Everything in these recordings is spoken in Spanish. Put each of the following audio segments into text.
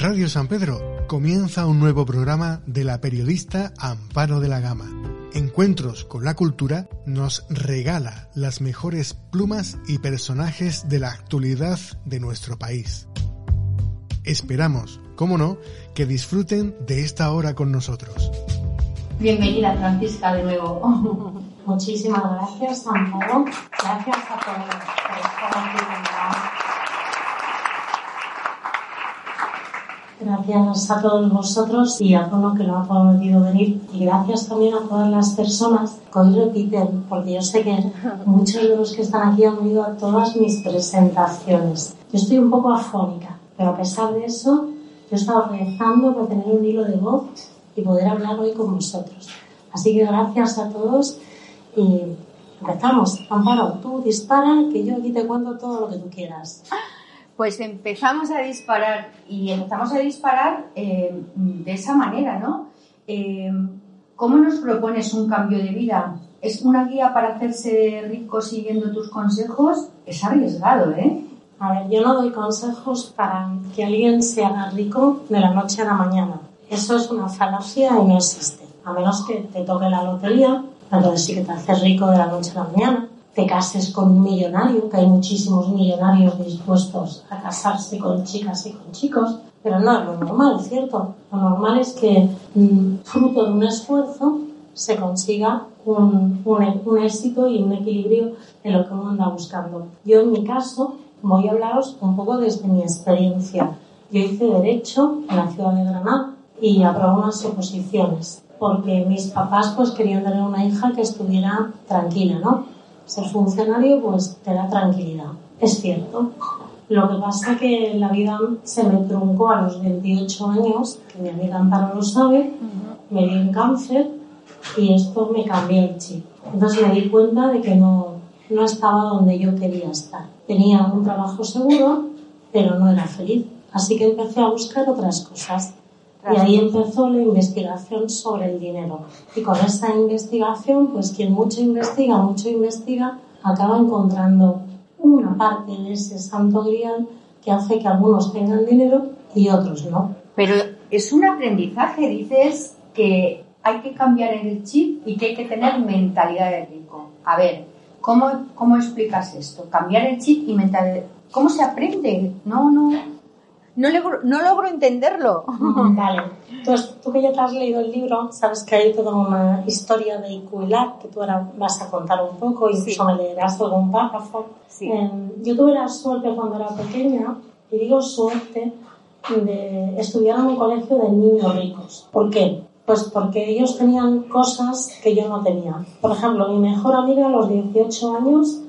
Radio San Pedro comienza un nuevo programa de la periodista Amparo de la Gama. Encuentros con la cultura nos regala las mejores plumas y personajes de la actualidad de nuestro país. Esperamos, como no, que disfruten de esta hora con nosotros. Bienvenida Francisca de nuevo. Muchísimas gracias, Amparo. Gracias a todos por estar aquí Gracias a todos vosotros y a todos que no ha podido venir. Y gracias también a todas las personas que hoy repiten, porque yo sé que muchos de los que están aquí han oído a todas mis presentaciones. Yo estoy un poco afónica, pero a pesar de eso, yo he estado rezando por tener un hilo de voz y poder hablar hoy con vosotros. Así que gracias a todos y empezamos. Amparo, tú dispara, que yo aquí te cuento todo lo que tú quieras pues empezamos a disparar y empezamos a disparar eh, de esa manera, ¿no? Eh, ¿Cómo nos propones un cambio de vida? ¿Es una guía para hacerse rico siguiendo tus consejos? Es arriesgado, ¿eh? A ver, yo no doy consejos para que alguien se haga rico de la noche a la mañana. Eso es una falacia y no existe. A menos que te toque la lotería, entonces sí que te haces rico de la noche a la mañana te cases con un millonario, que hay muchísimos millonarios dispuestos a casarse con chicas y con chicos, pero no es lo normal, ¿cierto? Lo normal es que mm, fruto de un esfuerzo se consiga un, un, éxito y un equilibrio en lo que uno anda buscando. Yo en mi caso voy a hablaros un poco desde mi experiencia. Yo hice Derecho en la ciudad de Granada y aprobé unas oposiciones porque mis papás pues querían tener una hija que estuviera tranquila, ¿no? Ser funcionario pues te da tranquilidad. Es cierto. Lo que pasa que la vida se me truncó a los 28 años, que mi amiga Amparo lo sabe, me dio un cáncer y esto me cambió el chip. Entonces me di cuenta de que no, no estaba donde yo quería estar. Tenía un trabajo seguro, pero no era feliz. Así que empecé a buscar otras cosas. Y ahí empezó la investigación sobre el dinero. Y con esa investigación, pues quien mucho investiga, mucho investiga, acaba encontrando una parte de ese santo grial que hace que algunos tengan dinero y otros no. Pero es un aprendizaje, dices que hay que cambiar el chip y que hay que tener mentalidad de rico. A ver, ¿cómo, cómo explicas esto? Cambiar el chip y mentalidad. ¿Cómo se aprende? No, no no, no logro entenderlo. Vale. Entonces, tú que ya te has leído el libro, sabes que hay toda una historia de Icuilat que tú ahora vas a contar un poco, incluso me leerás algún párrafo. Sí. Em, yo tuve la suerte cuando era pequeña, y digo suerte, de estudiar en un colegio de niños ricos. ¿Por qué? Pues porque ellos tenían cosas que yo no tenía. Por ejemplo, mi mejor amiga a los 18 años,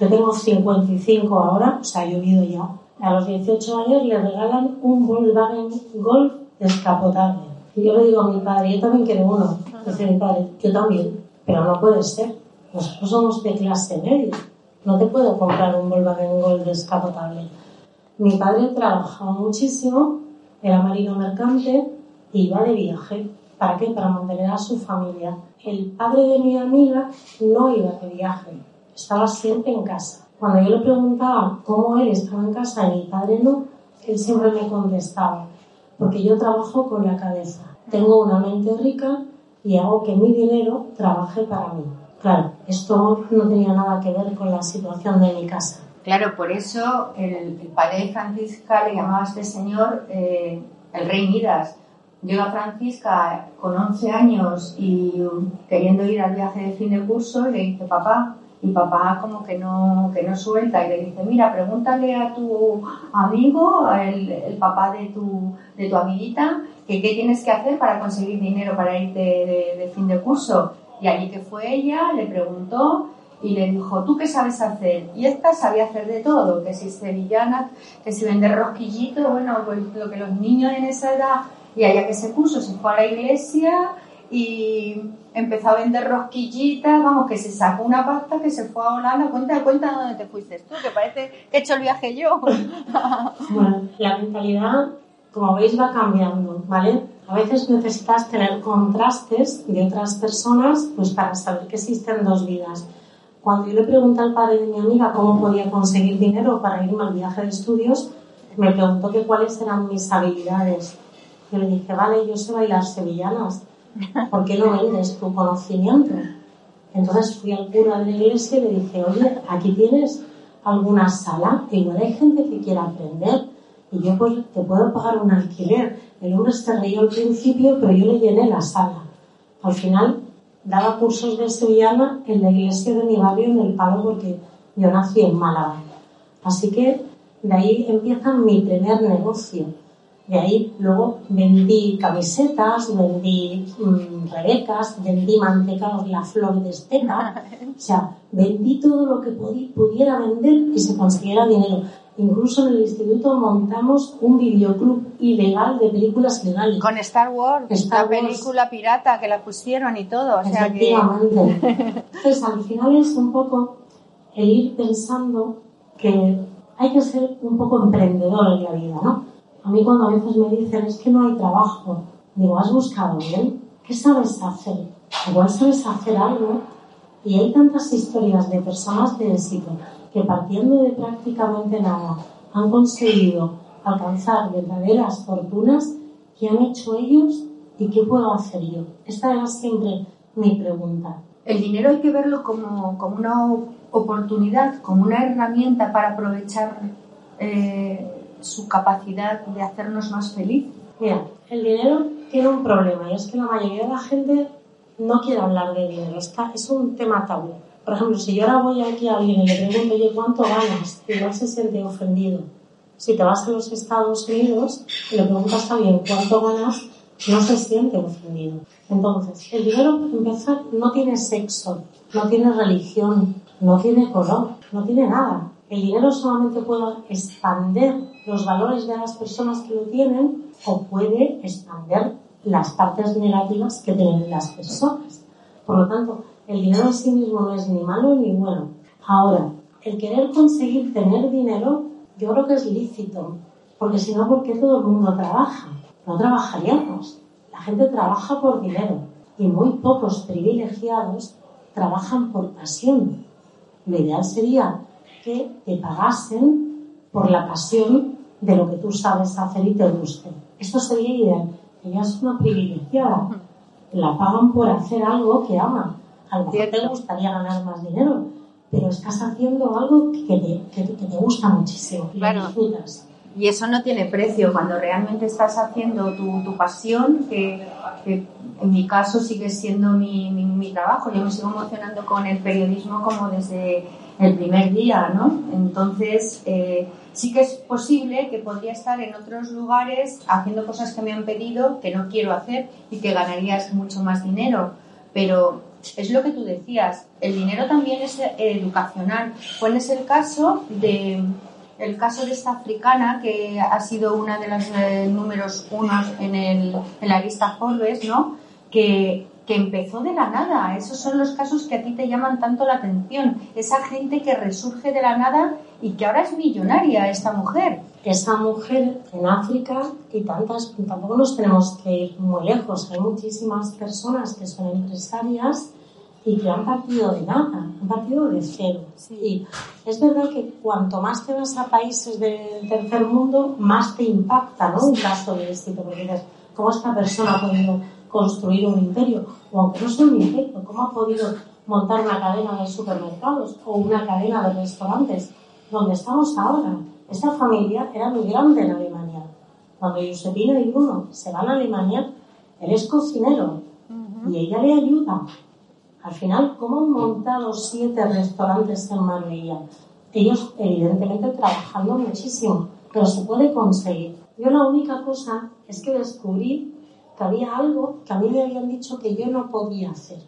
yo tengo 55 ahora, o sea, he vivido ya a los 18 años le regalan un Volkswagen Golf descapotable. Y yo le digo a mi padre, yo también quiero uno. Dice mi padre, yo también, pero no puede ser. Nosotros somos de clase media. No te puedo comprar un Volkswagen Golf descapotable. Mi padre trabajaba muchísimo, era marino mercante y iba de viaje. ¿Para qué? Para mantener a su familia. El padre de mi amiga no iba de viaje, estaba siempre en casa. Cuando yo le preguntaba cómo él estaba en casa y mi padre no, él siempre me contestaba, porque yo trabajo con la cabeza. Tengo una mente rica y hago que mi dinero trabaje para mí. Claro, esto no tenía nada que ver con la situación de mi casa. Claro, por eso el, padre de Francisca le llamaba a este señor eh, el rey Midas. Llega Francisca con 11 años y queriendo ir al viaje de fin de curso y le dice, papá, y papá como que no, que no suelta y le dice, mira, pregúntale a tu amigo, el, papá de tu, de tu amiguita, que qué tienes que hacer para conseguir dinero para irte de, fin de curso. Y allí que fue ella, le preguntó y le dijo, ¿tú qué sabes hacer? Y esta sabía hacer de todo, que si sevillana, que si vender rosquillitos, bueno, pues lo que los niños en esa edad, y allá que se puso, se fue a la iglesia y empezó a vender rosquillitas, vamos, que se sacó una pasta que se fue a Holanda, cuenta, cuenta dónde te fuiste tú, que parece que he hecho el viaje yo. bueno, la mentalidad, como veis, va cambiando, ¿vale? A veces necesitas tener contrastes de otras personas pues para saber que existen dos vidas. Cuando yo le pregunté al padre de mi amiga cómo podía conseguir dinero para irme al viaje de estudios, me preguntó que cuáles eran mis habilidades. Yo le dije, vale, yo sé bailar sevillanas. ¿Por qué no vendes tu conocimiento? Entonces fui al cura de la iglesia y le dije, oye, aquí tienes alguna sala, igual hay gente que quiera aprender y yo pues te puedo pagar un alquiler. El hombre se reía al principio, pero yo le llené la sala. Al final daba cursos de sevillana en la iglesia de mi barrio en el Palo porque yo nací en Málaga. Así que de ahí empieza mi primer negocio. De ahí luego vendí camisetas, vendí mmm, rebecas, vendí mantecados la flor de estela. O sea, vendí todo lo que pudiera vender y se consiguiera dinero. Incluso en el instituto montamos un videoclub ilegal de películas ilegales. Con Star Wars, la película pirata que la pusieron y todo. O sea Efectivamente. Entonces, al final es un poco el ir pensando que hay que ser un poco emprendedor en la vida, ¿no? A mí cuando a veces me dicen es que no hay trabajo, digo, ¿has buscado bien? ¿Qué sabes hacer? Igual sabes hacer algo y hay tantas historias de personas de éxito que partiendo de prácticamente nada han conseguido alcanzar verdaderas fortunas que han hecho ellos y qué puedo hacer yo. Esta era siempre mi pregunta. El dinero hay que verlo como, como una oportunidad, como una herramienta para aprovechar eh, su capacidad de hacernos más feliz. Mira, el dinero tiene un problema y es que la mayoría de la gente no quiere hablar de dinero. es un tema tabú. Por ejemplo, si yo ahora voy aquí a alguien y le pregunto, oye, ¿cuánto ganas? Igual se siente ofendido. Si te vas a los Estados Unidos y le preguntas a alguien cuánto ganas, no se siente ofendido. Entonces, el dinero, para empezar, no tiene sexo, no tiene religión, no tiene color, no tiene nada. El dinero solamente puede expander los valores de las personas que lo tienen o puede expander las partes negativas que tienen las personas. Por lo tanto, el dinero en sí mismo no es ni malo ni bueno. Ahora, el querer conseguir tener dinero, yo creo que es lícito, porque si no, ¿por qué todo el mundo trabaja? No trabajaríamos. La gente trabaja por dinero y muy pocos privilegiados trabajan por pasión. Lo ideal sería que te pagasen por la pasión de lo que tú sabes hacer y te guste. Esto sería ideal. Ella es una privilegiada. La pagan por hacer algo que ama a lo mejor te gustaría ganar más dinero, pero estás haciendo algo que te, que, te gusta muchísimo y claro. disfrutas. Y eso no tiene precio cuando realmente estás haciendo tu, tu pasión, que, que, en mi caso sigue siendo mi, mi, trabajo. Yo me sigo emocionando con el periodismo como desde el primer día, ¿no? Entonces, eh, sí que es posible que podría estar en otros lugares haciendo cosas que me han pedido que no quiero hacer y que ganarías mucho más dinero. Pero es lo que tú decías, el dinero también es educacional. ¿Cuál es el caso de el caso de esta africana que ha sido una de las eh, números uno en, el, en la lista Forbes, ¿no? Que, que empezó de la nada. Esos son los casos que a ti te llaman tanto la atención. Esa gente que resurge de la nada y que ahora es millonaria, esta mujer. Esa mujer en África y tantas, tampoco nos tenemos que ir muy lejos. Hay muchísimas personas que son empresarias y que han partido de nada, han partido de cero. Y es verdad que cuanto más te vas a países del tercer mundo, más te impacta ¿no? un caso de éxito, porque dices, ¿cómo esta persona ha podido construir un imperio? O aunque no sea un imperio, ¿cómo ha podido montar una cadena de supermercados o una cadena de restaurantes? Donde estamos ahora. Esta familia era muy grande en Alemania. Cuando Josepina y Bruno se van a Alemania, él es cocinero y ella le ayuda al final, ¿cómo han montado siete restaurantes en Marbella? Ellos, evidentemente, trabajando muchísimo, pero se puede conseguir. Yo la única cosa es que descubrí que había algo que a mí me habían dicho que yo no podía hacer,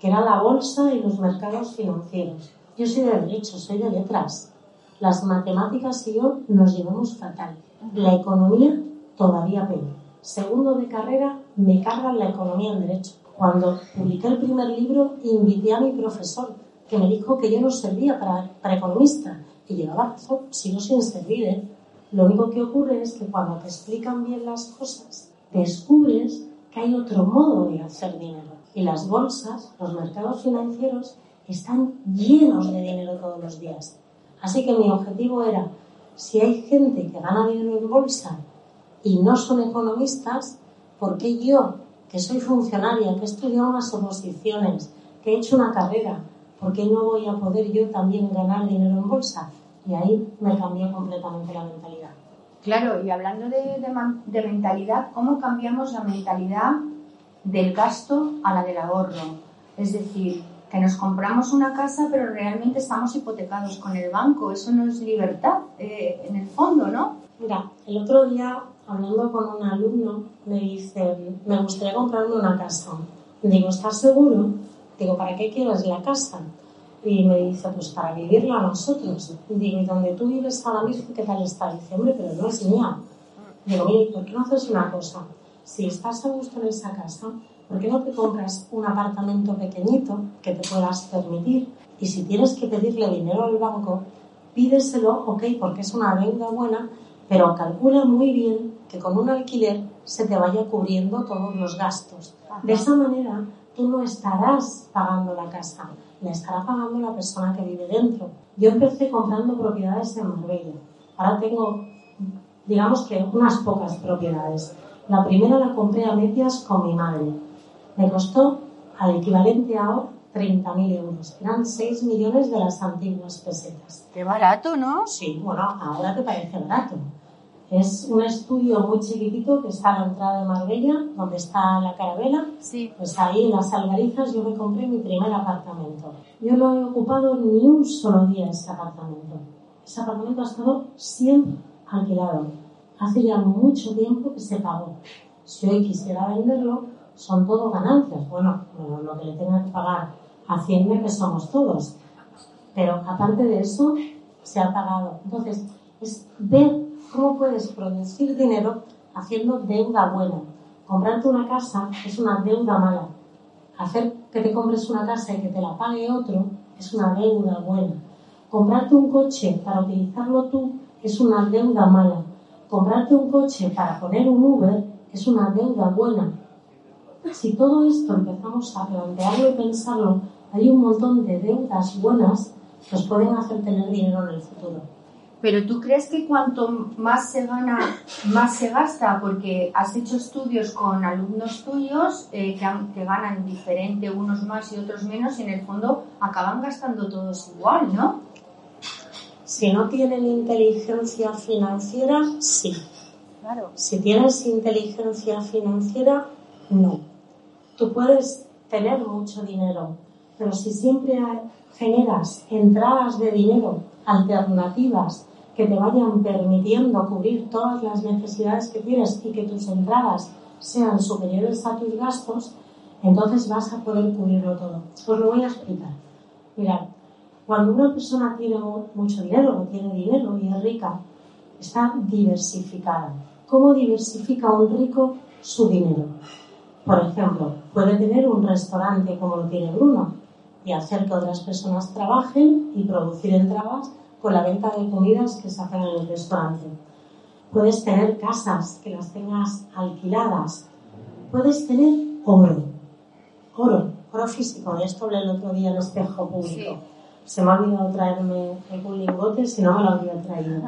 que era la bolsa y los mercados financieros. Yo soy de derecho, soy de letras. Las matemáticas y yo nos llevamos fatal. La economía todavía peor. Segundo de carrera, me cargan la economía en derecho. Cuando publiqué el primer libro, invité a mi profesor, que me dijo que yo no servía para, para economista. Y llevaba razón, sigo sin servir. ¿eh? Lo único que ocurre es que cuando te explican bien las cosas, descubres que hay otro modo de hacer dinero. Y las bolsas, los mercados financieros, están llenos de dinero todos los días. Así que mi objetivo era, si hay gente que gana dinero en bolsa y no son economistas, ¿por qué yo, que soy funcionaria, que he estudiado unas oposiciones, que he hecho una carrera, ¿por qué no voy a poder yo también ganar dinero en bolsa? Y ahí me cambió completamente la mentalidad. Claro, y hablando de, de, mentalidad, ¿cómo cambiamos la mentalidad del gasto a la del ahorro? Es decir, que nos compramos una casa pero realmente estamos hipotecados con el banco. Eso no es libertad, eh, en el fondo, ¿no? Mira, el otro día, hablando con un alumno, me dice, me gustaría comprarme una casa. Digo, ¿estás seguro? Digo, ¿para qué quieres la casa? Y me dice, pues para vivirla nosotros. Digo, ¿y donde tú vives ahora mismo qué tal está? Dice, hombre, pero no es mía. Digo, mire, ¿por qué no haces una cosa? Si estás a gusto en esa casa, ¿por qué no te compras un apartamento pequeñito que te puedas permitir? Y si tienes que pedirle dinero al banco, pídeselo, ok, porque es una deuda buena, pero calcula muy bien que con un alquiler se te vaya cubriendo todos los gastos. De esa manera, tú no estarás pagando la casa la estará pagando la persona que vive dentro. Yo empecé comprando propiedades en Marbella. Ahora tengo, digamos que unas pocas propiedades. La primera la compré a medias con mi madre. Me costó al equivalente a ahora 30.000 euros. Eran 6 millones de las antiguas pesetas. Qué barato, ¿no? Sí, bueno, ahora te parece barato. Es un estudio muy chiquitito que está a la entrada de Marbella, donde está la carabela. Sí. Pues ahí en las Algarizas yo me compré mi primer apartamento. Yo no he ocupado ni un solo día ese apartamento. Ese apartamento ha estado siempre alquilado. Hace ya mucho tiempo que se pagó. Si hoy quisiera venderlo, son todo ganancias. Bueno, lo que le tenga que pagar a Hacienda, que somos todos. Pero aparte de eso, se ha pagado. Entonces, es ver ¿Cómo puedes producir dinero haciendo deuda buena? Comprarte una casa es una deuda mala. Hacer que te compres una casa y que te la pague otro es una deuda buena. Comprarte un coche para utilizarlo tú es una deuda mala. Comprarte un coche para poner un Uber es una deuda buena. Si todo esto empezamos a plantearlo y pensarlo, hay un montón de deudas buenas que os pueden hacer tener dinero en el futuro. Pero tú crees que cuanto más se gana, más se gasta, porque has hecho estudios con alumnos tuyos eh, que, ganan diferente, unos más y otros menos, y en el fondo acaban gastando todos igual, ¿no? Si no tienen inteligencia financiera, sí. Claro. Si tienes inteligencia financiera, no. Tú puedes tener mucho dinero, pero si siempre generas entradas de dinero alternativas que te vayan permitiendo cubrir todas las necesidades que tienes y que tus entradas sean superiores a tus gastos, entonces vas a poder cubrirlo todo. Os lo voy a explicar. Mirad, cuando una persona tiene mucho dinero o tiene dinero y es rica, está diversificada. ¿Cómo diversifica un rico su dinero? Por ejemplo, puede tener un restaurante como lo tiene Bruno y hacer que otras personas trabajen y producir entradas con la venta de comidas que se hacen en el restaurante. Puedes tener casas que las tengas alquiladas. Puedes tener oro. Oro, oro físico. De esto hablé el otro día en espejo público. Se me ha olvidado traerme un lingote, si no me lo habría traído.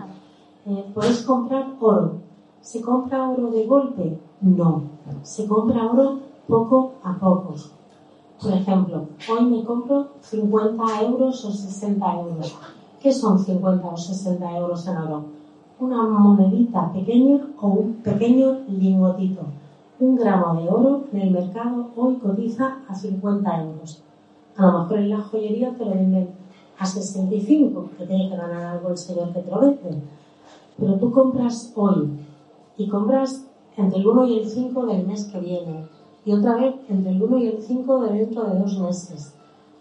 Eh, puedes comprar oro. ¿Se compra oro de golpe? No. Se compra oro poco a poco. Por ejemplo, hoy me compro 50 euros o 60 euros. ¿Qué son 50 o 60 euros en oro? Una monedita pequeña o un pequeño lingotito. Un gramo de oro en el mercado hoy cotiza a 50 euros. A lo mejor en la joyería te lo venden a 65, porque tiene que ganar algo el señor que. Pero tú compras hoy y compras entre el 1 y el 5 del mes que viene y otra vez entre el 1 y el 5 de dentro de dos meses.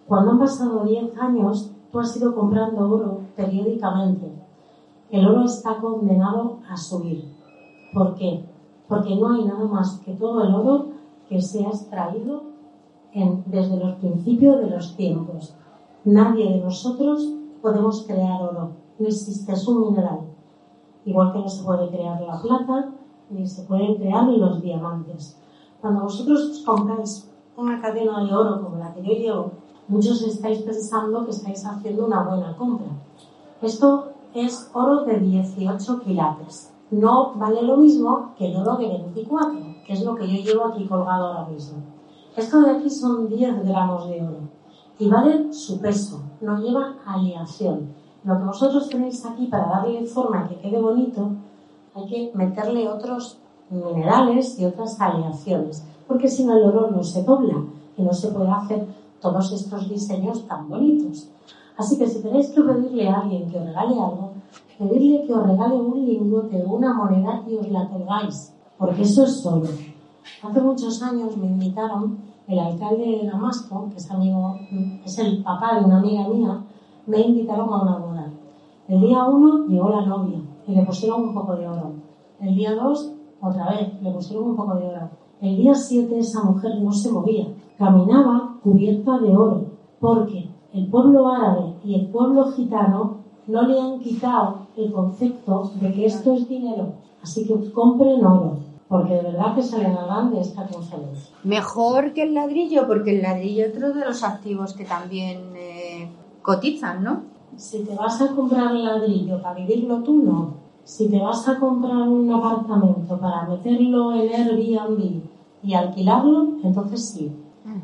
Cuando han pasado 10 años, tú has ido comprando oro periódicamente. El oro está condenado a subir. ¿Por qué? Porque no hay nada más que todo el oro que se ha extraído desde los principios de los tiempos. Nadie de nosotros podemos crear oro. No existe, es un mineral. Igual que no se puede crear la plata, ni se pueden crear los diamantes. Cuando vosotros compráis una cadena de oro como la que yo llevo, muchos estáis pensando que estáis haciendo una buena compra. Esto es oro de 18 quilates. No vale lo mismo que el oro de 24, que es lo que yo llevo aquí colgado ahora mismo. Esto de aquí son 10 gramos de oro y vale su peso, no lleva aleación. Lo que vosotros tenéis aquí para darle forma que quede bonito, hay que meterle otros minerales y otras aleaciones, porque si no el oro no se dobla y no se puede hacer todos estos diseños tan bonitos. Así que si tenéis que pedirle a alguien que os regale algo, pedirle que os regale un lingote o una moneda y os la colgáis, porque eso es oro. Hace muchos años me invitaron, el alcalde de Damasco, que es amigo, es el papá de una amiga mía, me invitaron a una boda. El día uno llegó la novia y le pusieron un poco de oro. El día dos, otra vez, le pusieron un poco de oro. El día siete esa mujer no se movía, caminaba cubierta de oro, porque el pueblo árabe y el pueblo gitano no le han quitado el concepto de que esto es dinero. Así que compren oro porque de verdad que salen de esta conferencia. Mejor que el ladrillo, porque el ladrillo es otro de los activos que también eh, cotizan, ¿no? Si te vas a comprar el ladrillo para vivirlo tú, no. Si te vas a comprar un apartamento para meterlo en Airbnb y alquilarlo, entonces sí.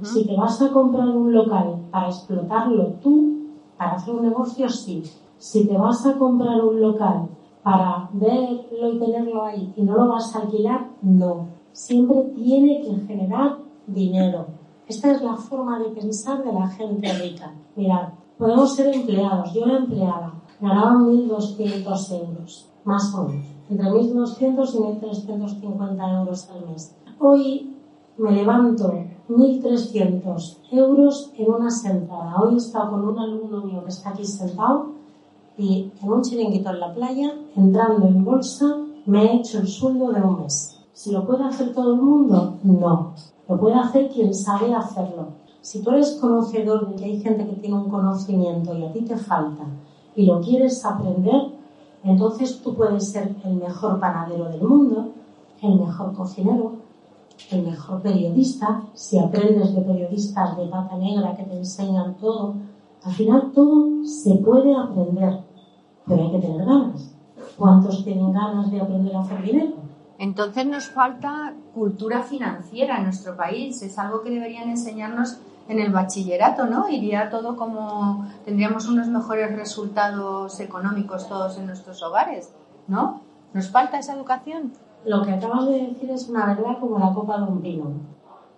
Si te vas a comprar un local para explotarlo tú, para hacer un negocio, sí. Si te vas a comprar un local para verlo y tenerlo ahí y no lo vas a alquilar, no. Siempre tiene que generar dinero. Esta es la forma de pensar de la gente rica. Mirad, podemos ser empleados. Yo era empleada, ganaba 1.200 euros, más o menos, entre 1.200 y 1.350 euros al mes. Hoy me levanto 1.300 euros en una sentada. Hoy he estado con un alumno mío que está aquí sentado y en un chiringuito en la playa, entrando en bolsa, me he hecho el sueldo de un mes. ¿Si lo puede hacer todo el mundo? No. Lo puede hacer quien sabe hacerlo. Si tú eres conocedor de que hay gente que tiene un conocimiento y a ti te falta y lo quieres aprender, entonces tú puedes ser el mejor panadero del mundo, el mejor cocinero, el mejor periodista, si aprendes de periodistas de pata negra que te enseñan todo. Al final todo se puede aprender pero hay que tener ganas. ¿Cuántos tienen ganas de aprender a hacer dinero? Entonces nos falta cultura financiera en nuestro país. Es algo que deberían enseñarnos en el bachillerato, ¿no? Iría todo como tendríamos unos mejores resultados económicos todos en nuestros hogares, ¿no? ¿Nos falta esa educación? Lo que acabas de decir es una verdad como la copa de un vino.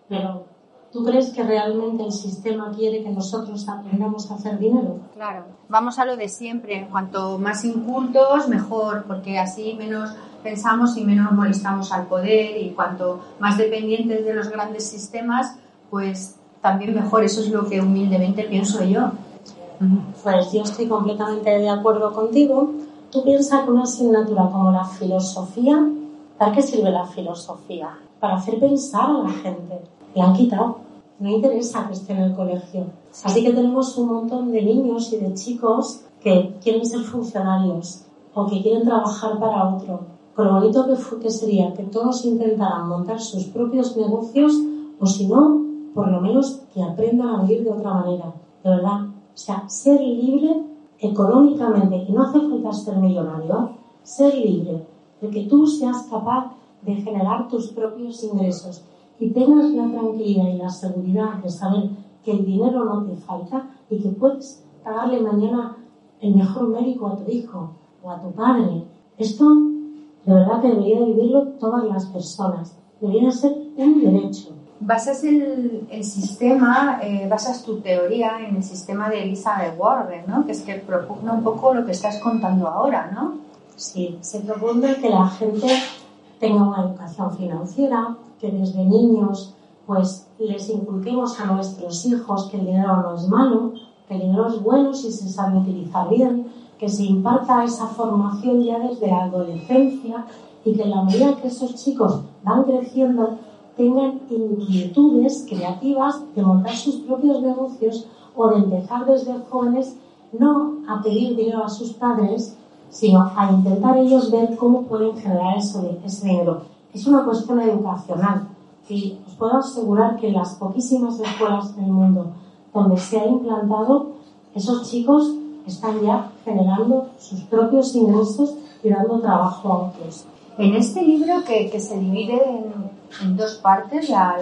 Pero ¿Tú crees que realmente el sistema quiere que nosotros aprendamos a hacer dinero? Claro, vamos a lo de siempre. Cuanto más incultos, mejor, porque así menos pensamos y menos molestamos al poder y cuanto más dependientes de los grandes sistemas, pues también mejor. Eso es lo que humildemente pienso yo. Pues yo estoy completamente de acuerdo contigo. Tú piensas que una asignatura como la filosofía, ¿para qué sirve la filosofía? Para hacer pensar a la gente le han quitado. No interesa que esté en el colegio. Así que tenemos un montón de niños y de chicos que quieren ser funcionarios o que quieren trabajar para otro. Con lo bonito que, que sería que todos intentaran montar sus propios negocios o si no, por lo menos que aprendan a vivir de otra manera. De verdad. O sea, ser libre económicamente, y no hace falta ser millonario, ser libre de que tú seas capaz de generar tus propios ingresos y tengas la tranquilidad y la seguridad de saber que el dinero no te falta y que puedes pagarle mañana el mejor médico a tu hijo o a tu padre. Esto de verdad que debería vivirlo todas las personas. Debería ser un derecho. Basas el, el sistema, eh, basas tu teoría en el sistema de Elizabeth Warren, ¿no? Que es que propugna un poco lo que estás contando ahora, ¿no? Sí, se propone que la gente tenga una educación financiera, que desde niños pues les inculquemos a nuestros hijos que el dinero no es malo, que el dinero es bueno si se sabe utilizar bien, que se imparta esa formación ya desde la adolescencia y que en la medida que esos chicos van creciendo tengan inquietudes creativas de montar sus propios negocios o de empezar desde jóvenes no a pedir dinero a sus padres, sino a intentar ellos ver cómo pueden generar ese, ese dinero. Es una cuestión educacional y os puedo asegurar que en las poquísimas escuelas del mundo donde se ha implantado, esos chicos están ya generando sus propios ingresos y dando trabajo a otros. En este libro que, que se divide en, dos partes, la,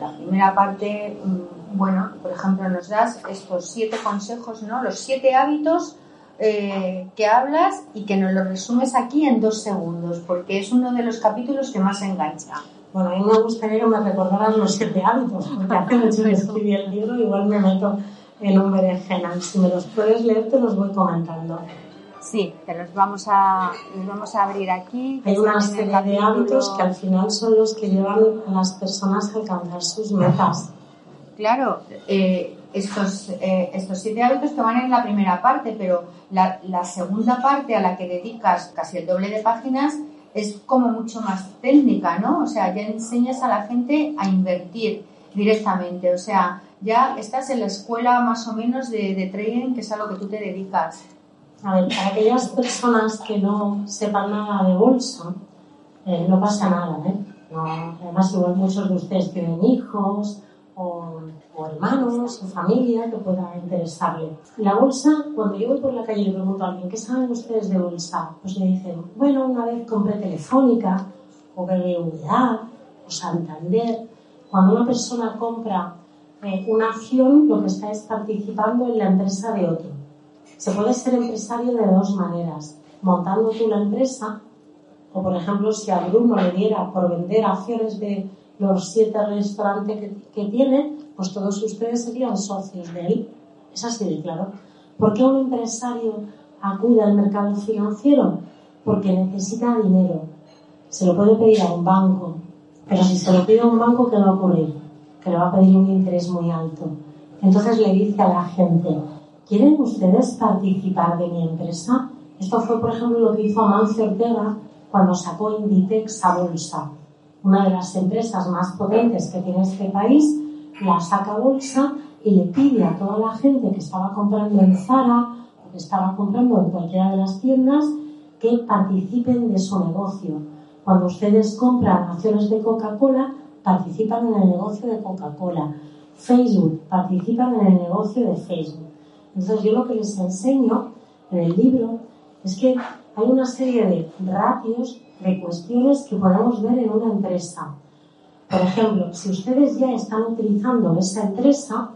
la, primera parte, mm, bueno, por ejemplo, nos das estos siete consejos, ¿no? Los siete hábitos eh, que hablas y que nos lo resumes aquí en dos segundos, porque es uno de los capítulos que más engancha. Bueno, a mí me gustaría que me recordaran los siete hábitos, porque hace mucho que escribí el libro, igual me meto en un berenjenal. Si me los puedes leer, te los voy comentando. Sí, te los vamos a, los vamos a abrir aquí. Hay una serie de hábitos que al final son los que llevan a las personas a alcanzar sus metas. Claro, eh, estos, eh, estos siete hábitos que van en la primera parte, pero la, la segunda parte a la que dedicas casi el doble de páginas es como mucho más técnica, ¿no? O sea, ya enseñas a la gente a invertir directamente, o sea, ya estás en la escuela más o menos de, de trading, que es a lo que tú te dedicas. A ver, para aquellas personas que no sepan nada de bolsa, eh, no pasa nada, ¿eh? además, igual muchos de ustedes tienen hijos o, hermanos o familia que pueda interesarle. La bolsa, cuando yo voy por la calle y le pregunto a alguien, ¿qué saben ustedes de bolsa? Pues me dicen, bueno, una vez compré Telefónica o BBVA o Santander. Cuando una persona compra eh, una acción, lo que está es participando en la empresa de otro. Se puede ser empresario de dos maneras, montando tú la empresa, o por ejemplo, si a Bruno le diera por vender acciones de los siete restaurantes que, tiene, pues todos ustedes serían socios de él. Es así de claro. ¿Por qué un empresario acude al mercado financiero? Porque necesita dinero. Se lo puede pedir a un banco, pero si se lo pide a un banco, ¿qué va a ocurrir? Que le va a pedir un interés muy alto. Entonces le dice a la gente, ¿quieren ustedes participar de mi empresa? Esto fue, por ejemplo, lo que hizo Amancio Ortega cuando sacó Inditex a bolsa una de las empresas más potentes que tiene este país, la saca bolsa y le pide a toda la gente que estaba comprando en Zara o que estaba comprando en cualquiera de las tiendas que participen de su negocio. Cuando ustedes compran acciones de Coca-Cola, participan en el negocio de Coca-Cola. Facebook, participan en el negocio de Facebook. Entonces yo lo que les enseño en el libro es que hay una serie de ratios de cuestiones que podemos ver en una empresa. Por ejemplo, si ustedes ya están utilizando esa empresa,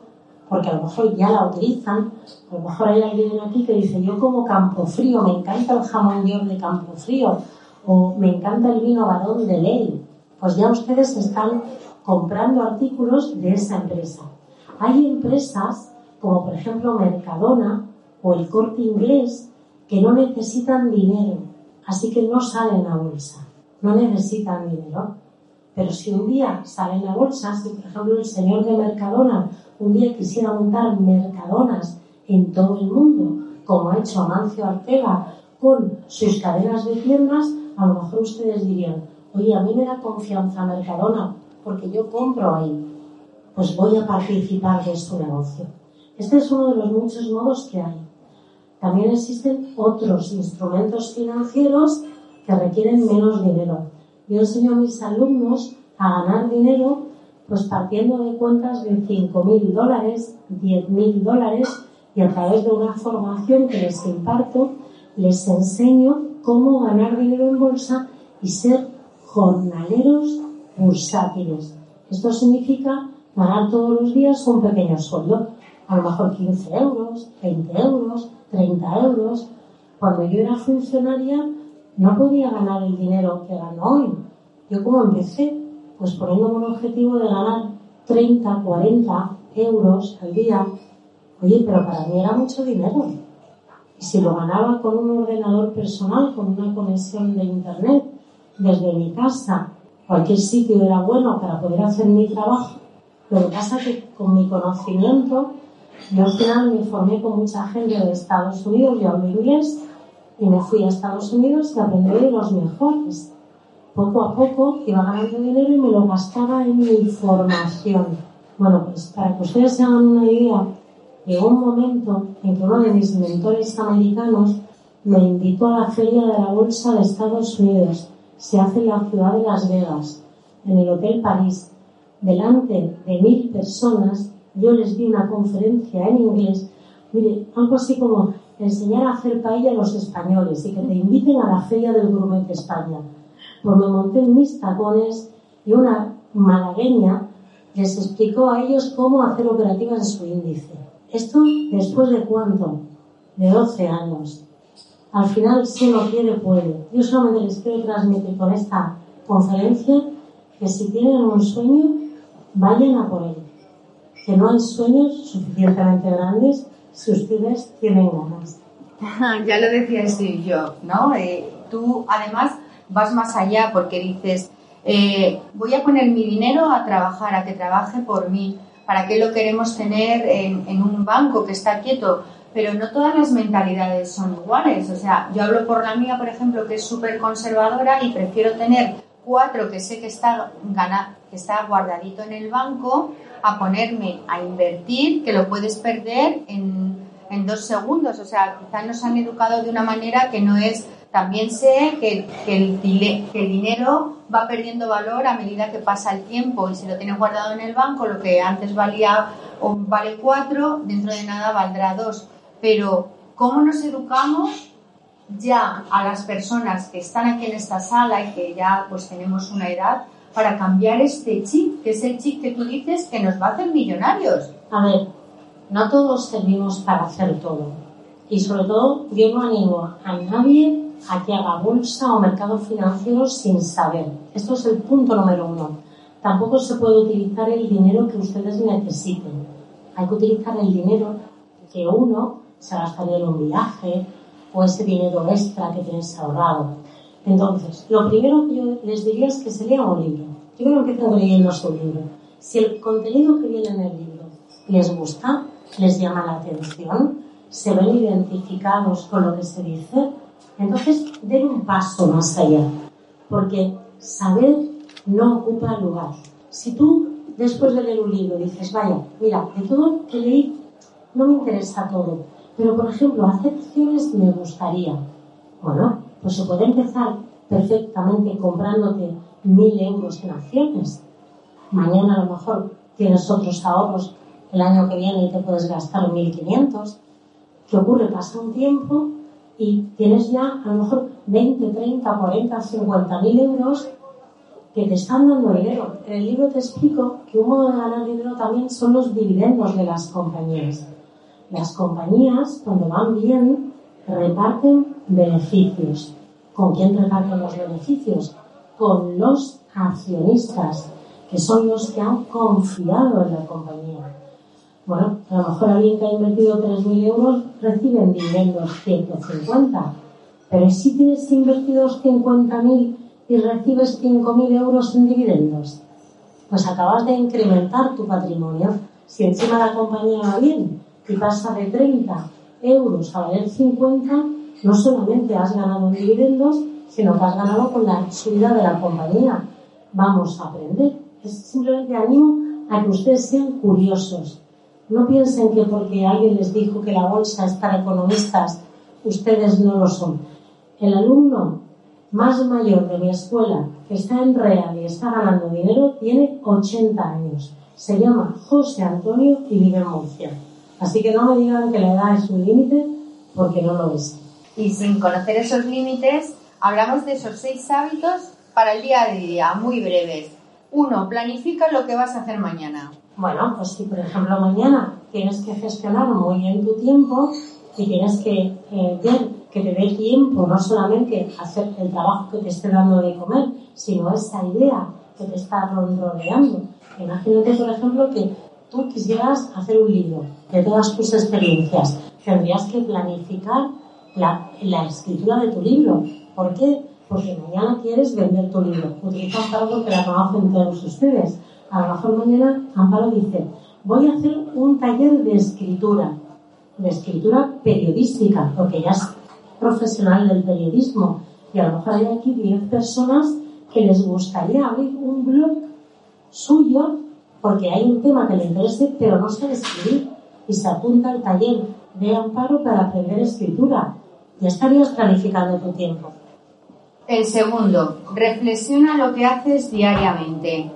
porque a lo mejor ya la utilizan, a lo mejor hay alguien aquí que dice, yo como Campo Frío, me encanta el jamón de Campo Frío, o me encanta el vino varón de ley, pues ya ustedes están comprando artículos de esa empresa. Hay empresas, como por ejemplo Mercadona o el Corte Inglés, que no necesitan dinero, Así que no salen a bolsa, no necesitan dinero. Pero si un día salen a bolsa, si por ejemplo el señor de Mercadona un día quisiera montar Mercadonas en todo el mundo, como ha hecho Amancio Artega con sus cadenas de tiendas, a lo mejor ustedes dirían, oye, a mí me da confianza Mercadona porque yo compro ahí, pues voy a participar de su negocio. Este es uno de los muchos modos que hay. También existen otros instrumentos financieros que requieren menos dinero. Yo enseño a mis alumnos a ganar dinero pues partiendo de cuentas de 5.000 dólares, 10.000 dólares y a través de una formación que les imparto les enseño cómo ganar dinero en bolsa y ser jornaleros bursátiles. Esto significa ganar todos los días un pequeño sueldo, a lo mejor 15 euros, 20 euros, 30 euros. Cuando yo era funcionaria no podía ganar el dinero que gano hoy. Yo como empecé, pues poniéndome un objetivo de ganar 30, 40 euros al día. Oye, pero para mí era mucho dinero. Y si lo ganaba con un ordenador personal, con una conexión de internet, desde mi casa, cualquier sitio era bueno para poder hacer mi trabajo. Lo que pasa es que con mi conocimiento, yo al final me formé con mucha gente de Estados Unidos, yo hablo inglés, y me fui a Estados Unidos y aprendí de los mejores. Poco a poco iba ganando dinero y me lo gastaba en mi formación. Bueno, pues para que ustedes se hagan una idea, llegó un momento en que uno de mis mentores americanos me invitó a la feria de la bolsa de Estados Unidos. Se hace en la ciudad de Las Vegas, en el Hotel París. Delante de mil personas, yo les di una conferencia en inglés. Mire, algo así como enseñar a hacer paella a los españoles y que te inviten a la feria del Gourmet de España. Pues me monté en mis tacones y una malagueña les explicó a ellos cómo hacer operativas de su índice. Esto después de cuánto? De 12 años. Al final, si uno quiere, puede. Yo solamente les quiero transmitir con esta conferencia que si tienen un sueño, vayan a por él. Que no hay sueños suficientemente grandes si ustedes tienen ganas. ya lo decía yo, ¿no? Eh, tú además vas más allá porque dices, eh, voy a poner mi dinero a trabajar, a que trabaje por mí. ¿Para qué lo queremos tener en, en un banco que está quieto? Pero no todas las mentalidades son iguales. O sea, yo hablo por la mía, por ejemplo, que es súper conservadora y prefiero tener cuatro que sé que está, que está guardadito en el banco a ponerme a invertir, que lo puedes perder en, en dos segundos. O sea, quizás nos han educado de una manera que no es. También sé que, el, que el dinero va perdiendo valor a medida que pasa el tiempo y si lo tienes guardado en el banco, lo que antes valía o vale cuatro, dentro de nada valdrá dos. Pero, ¿cómo nos educamos ya a las personas que están aquí en esta sala y que ya pues tenemos una edad para cambiar este chip, que es el chip que tú dices que nos va a hacer millonarios? A ver, no todos servimos para hacer todo. Y sobre todo, yo no animo a nadie a que haga bolsa o mercado financiero sin saber. Esto es el punto número uno. Tampoco se puede utilizar el dinero que ustedes necesiten. Hay que utilizar el dinero que uno se gastaría en un viaje o ese dinero extra que tienes ahorrado. Entonces, lo primero que yo les diría es que se lea un libro. Yo creo que empiezan leyendo su libro. Si el contenido que viene en el libro les gusta, les llama la atención, se ven identificados con lo que se dice, entonces den un paso más allá, porque saber no ocupa lugar. Si tú después de leer un libro dices, vaya, mira, de todo que leí no me interesa todo, pero por ejemplo, hacer acciones me gustaría. Bueno, pues se puede empezar perfectamente comprándote mil euros en acciones. Mañana a lo mejor tienes otros ahorros el año que viene y te puedes gastar 1.500. ¿Qué ocurre? Pasa un tiempo y tienes ya a lo mejor 20, 30, 40, 50 mil euros que te están dando dinero. En el libro te explico que un modo de ganar dinero también son los dividendos de las compañías. Las compañías, cuando van bien, reparten beneficios. ¿Con quién reparten los beneficios? Con los accionistas, que son los que han confiado en la compañía. Bueno, a lo mejor alguien que ha invertido 3.000 euros recibe en dividendos 150, pero si tienes invertidos 50.000 y recibes 5.000 euros en dividendos, pues acabas de incrementar tu patrimonio. Si encima la compañía va bien y pasa de 30 euros a valer 50, no solamente has ganado en dividendos, sino que has ganado con la subida de la compañía. Vamos a aprender. Simplemente animo a que ustedes sean curiosos no piensen que porque alguien les dijo que la bolsa es para economistas, ustedes no lo son. El alumno más mayor de mi escuela, que está en Real y está ganando dinero, tiene 80 años. Se llama José Antonio y vive en Murcia. Así que no me digan que la edad es un límite, porque no lo es. Y sin conocer esos límites, hablamos de esos seis hábitos para el día a día, muy breves. Uno, planifica lo que vas a hacer mañana. Bueno, pues si por ejemplo mañana tienes que gestionar muy bien tu tiempo y tienes que eh, ver que te dé tiempo no solamente hacer el trabajo que te esté dando de comer, sino esa idea que te está rodeando. Imagínate, por ejemplo, que tú quisieras hacer un libro de todas tus experiencias. Tendrías que planificar la, escritura de tu libro. ¿Por qué? porque mañana quieres vender tu libro. Utiliza Amparo porque la conocen todos ustedes. A lo mejor mañana Amparo dice, voy a hacer un taller de escritura, de escritura periodística, porque ya es profesional del periodismo. Y a lo mejor hay aquí 10 personas que les gustaría abrir un blog suyo porque hay un tema que le interese, pero no sabe escribir y se apunta al taller de amparo para aprender escritura. Ya estarías planificando tu tiempo. El segundo, reflexiona lo que haces diariamente.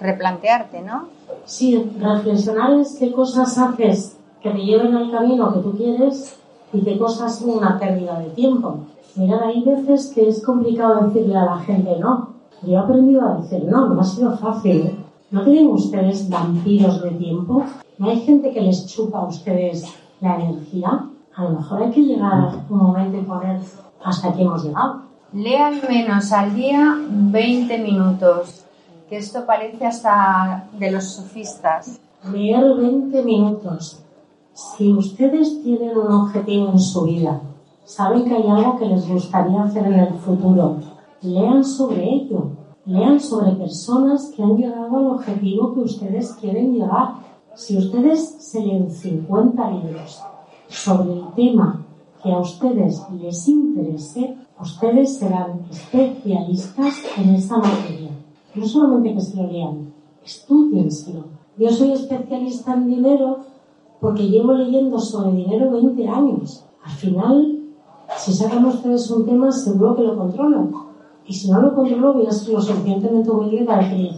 Replantearte, ¿no? Sí, reflexionar es qué cosas haces que te lleven al camino que tú quieres y qué cosas son una pérdida de tiempo. Mirad, hay veces que es complicado decirle a la gente no. Yo he aprendido a decir no, no ha sido fácil. ¿No tienen ustedes vampiros de tiempo? ¿No hay gente que les chupa a ustedes la energía? A lo mejor hay que llegar un momento y poner hasta aquí hemos llegado. Lea al menos al día 20 minutos, que esto parece hasta de los sofistas. Leer 20 minutos. Si ustedes tienen un objetivo en su vida, saben que hay algo que les gustaría hacer en el futuro, lean sobre ello. Lean sobre personas que han llegado al objetivo que ustedes quieren llegar. Si ustedes se leen 50 libros sobre el tema que a ustedes les interese, ustedes serán especialistas en esa materia. No solamente que se lo lean, estudienselo. Yo soy especialista en dinero porque llevo leyendo sobre dinero 20 años. Al final, si sacan ustedes un tema, seguro que lo controlan. Y si no lo controlo, voy a ser lo suficientemente humilde para que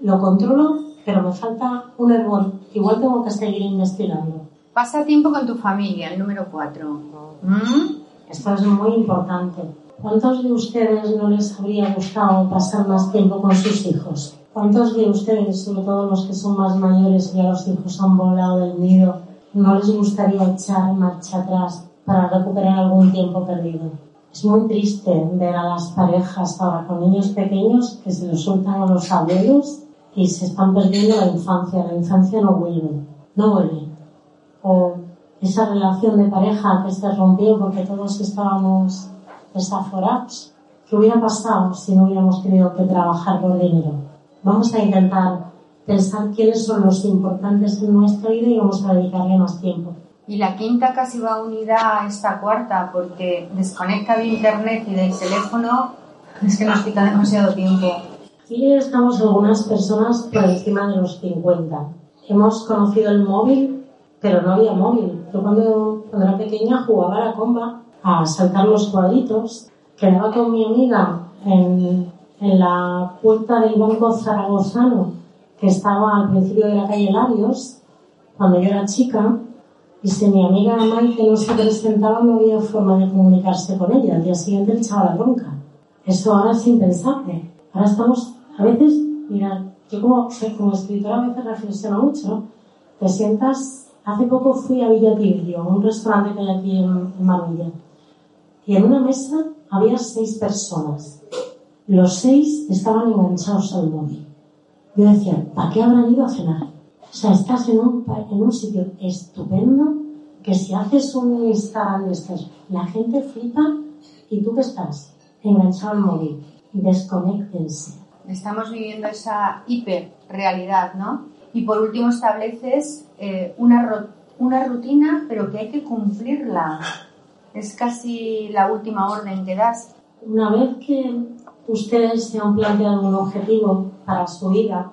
lo controlo, pero me falta un error. Igual tengo que seguir investigando. Pasa tiempo con tu familia, el número cuatro. ¿Mm? Esto es muy importante. ¿Cuántos de ustedes no les habría gustado pasar más tiempo con sus hijos? ¿Cuántos de ustedes, sobre todo los que son más mayores y ya los hijos han volado del nido, no les gustaría echar marcha atrás para recuperar algún tiempo perdido? Es muy triste ver a las parejas ahora con niños pequeños que se los sueltan a los abuelos y se están perdiendo la infancia. La infancia no vuelve, no vuelve. O esa relación de pareja que se rompió porque todos estábamos desaforados. ¿Qué hubiera pasado si no hubiéramos tenido que trabajar por dinero? Vamos a intentar pensar quiénes son los importantes en nuestra vida y vamos a dedicarle más tiempo. Y la quinta casi va unida a esta cuarta, porque desconecta de internet y del teléfono es que nos quita demasiado tiempo. Aquí estamos algunas personas por encima de los 50. Hemos conocido el móvil, pero no había móvil. Yo cuando, cuando era pequeña jugaba a la comba, a saltar los cuadritos. Quedaba con mi amiga en, en la puerta del Banco Zaragozano, que estaba al principio de la calle Larios, cuando yo era chica, si mi amiga Maite no se presentaba, no había forma de comunicarse con ella. Al día siguiente le echaba la bronca. Eso ahora es impensable. Ahora estamos, a veces, mira, yo como, como escritora a veces reflexiono mucho. Te sientas, hace poco fui a Villa Tiberio, un restaurante que hay aquí en, en. Y en una mesa había seis personas. Los seis estaban enganchados al móvil. Yo decía, ¿para qué habrán ido a cenar? O sea, estás en un, en un sitio estupendo que si haces un Instagram la gente flipa y tú que estás enganchado al móvil. Desconectense. Estamos viviendo esa hiperrealidad, ¿no? Y por último estableces eh, una, una rutina, pero que hay que cumplirla. Es casi la última orden que das. Una vez que ustedes se han planteado un objetivo para su vida,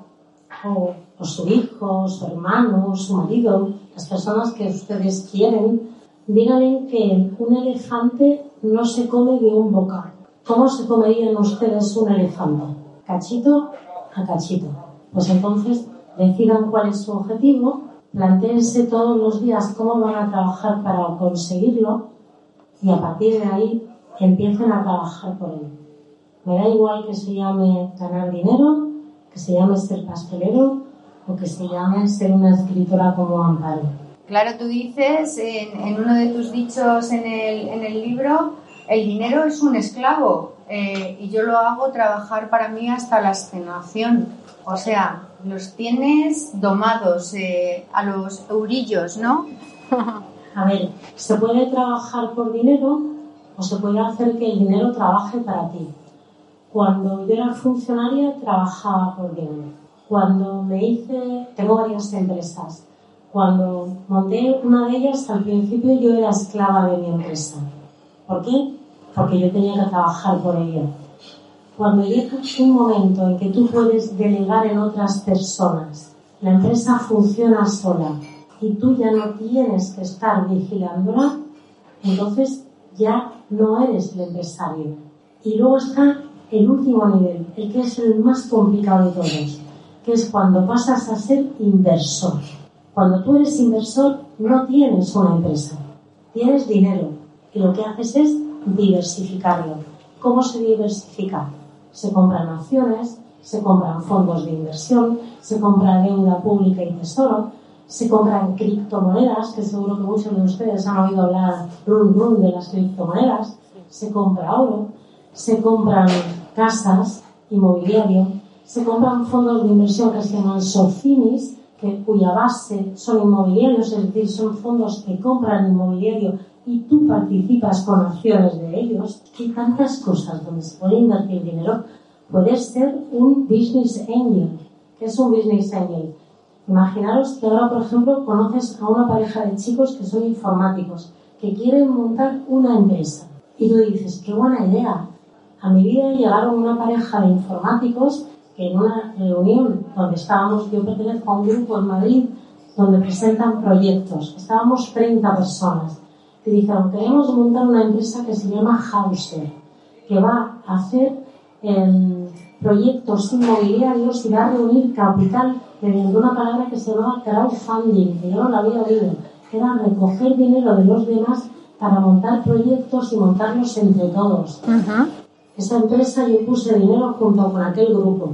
o o su hijo, su hermano, su marido, las personas que ustedes quieren, díganle que un elefante no se come de un bocado. ¿Cómo se comerían ustedes un elefante? Cachito a cachito. Pues entonces decidan cuál es su objetivo, planteense todos los días cómo van a trabajar para conseguirlo y a partir de ahí empiecen a trabajar por él. Me da igual que se llame ganar dinero, que se llame ser pastelero, o que se ser una escritora como Amparo. Claro, tú dices en, en uno de tus dichos en el, en el, libro, el dinero es un esclavo eh, y yo lo hago trabajar para mí hasta la extenuación. O sea, los tienes domados eh, a los eurillos, ¿no? a ver, se puede trabajar por dinero, o se puede hacer que el dinero trabaje para ti. Cuando yo era funcionaria trabajaba por dinero. Cuando me hice, tengo varias empresas. Cuando monté una de ellas, al principio yo era esclava de mi empresa. ¿Por qué? Porque yo tenía que trabajar por ella. Cuando llega un momento en que tú puedes delegar en otras personas, la empresa funciona sola y tú ya no tienes que estar vigilándola, entonces ya no eres el empresario. Y luego está el último nivel, el que es el más complicado de todos, que es cuando pasas a ser inversor. Cuando tú eres inversor no tienes una empresa, tienes dinero y lo que haces es diversificarlo. ¿Cómo se diversifica? Se compran acciones, se compran fondos de inversión, se compra deuda pública y tesoro, se compran criptomonedas, que seguro que muchos de ustedes han oído hablar de las criptomonedas, se compra oro, se compran casas, inmobiliario, se compran fondos de inversión que se llaman SOFINIS, que, cuya base son inmobiliarios, es decir, son fondos que compran inmobiliario y tú participas con acciones de ellos. Hay tantas cosas donde se puede invertir dinero. Puedes ser un business angel. ¿Qué es un business angel? Imaginaros que ahora, por ejemplo, conoces a una pareja de chicos que son informáticos, que quieren montar una empresa. Y tú dices, qué buena idea. A mi vida llegaron una pareja de informáticos que en una reunión donde estábamos, yo pertenezco a un grupo en Madrid donde presentan proyectos. Estábamos 30 personas. Y dijeron, queremos montar una empresa que se llama Hauser, que va a hacer em, proyectos inmobiliarios y va a reunir capital mediante una palabra que se llama crowdfunding, que yo no la había oído, que era recoger dinero de los demás para montar proyectos y montarlos entre todos. Esa empresa yo puse dinero junto con aquel grupo.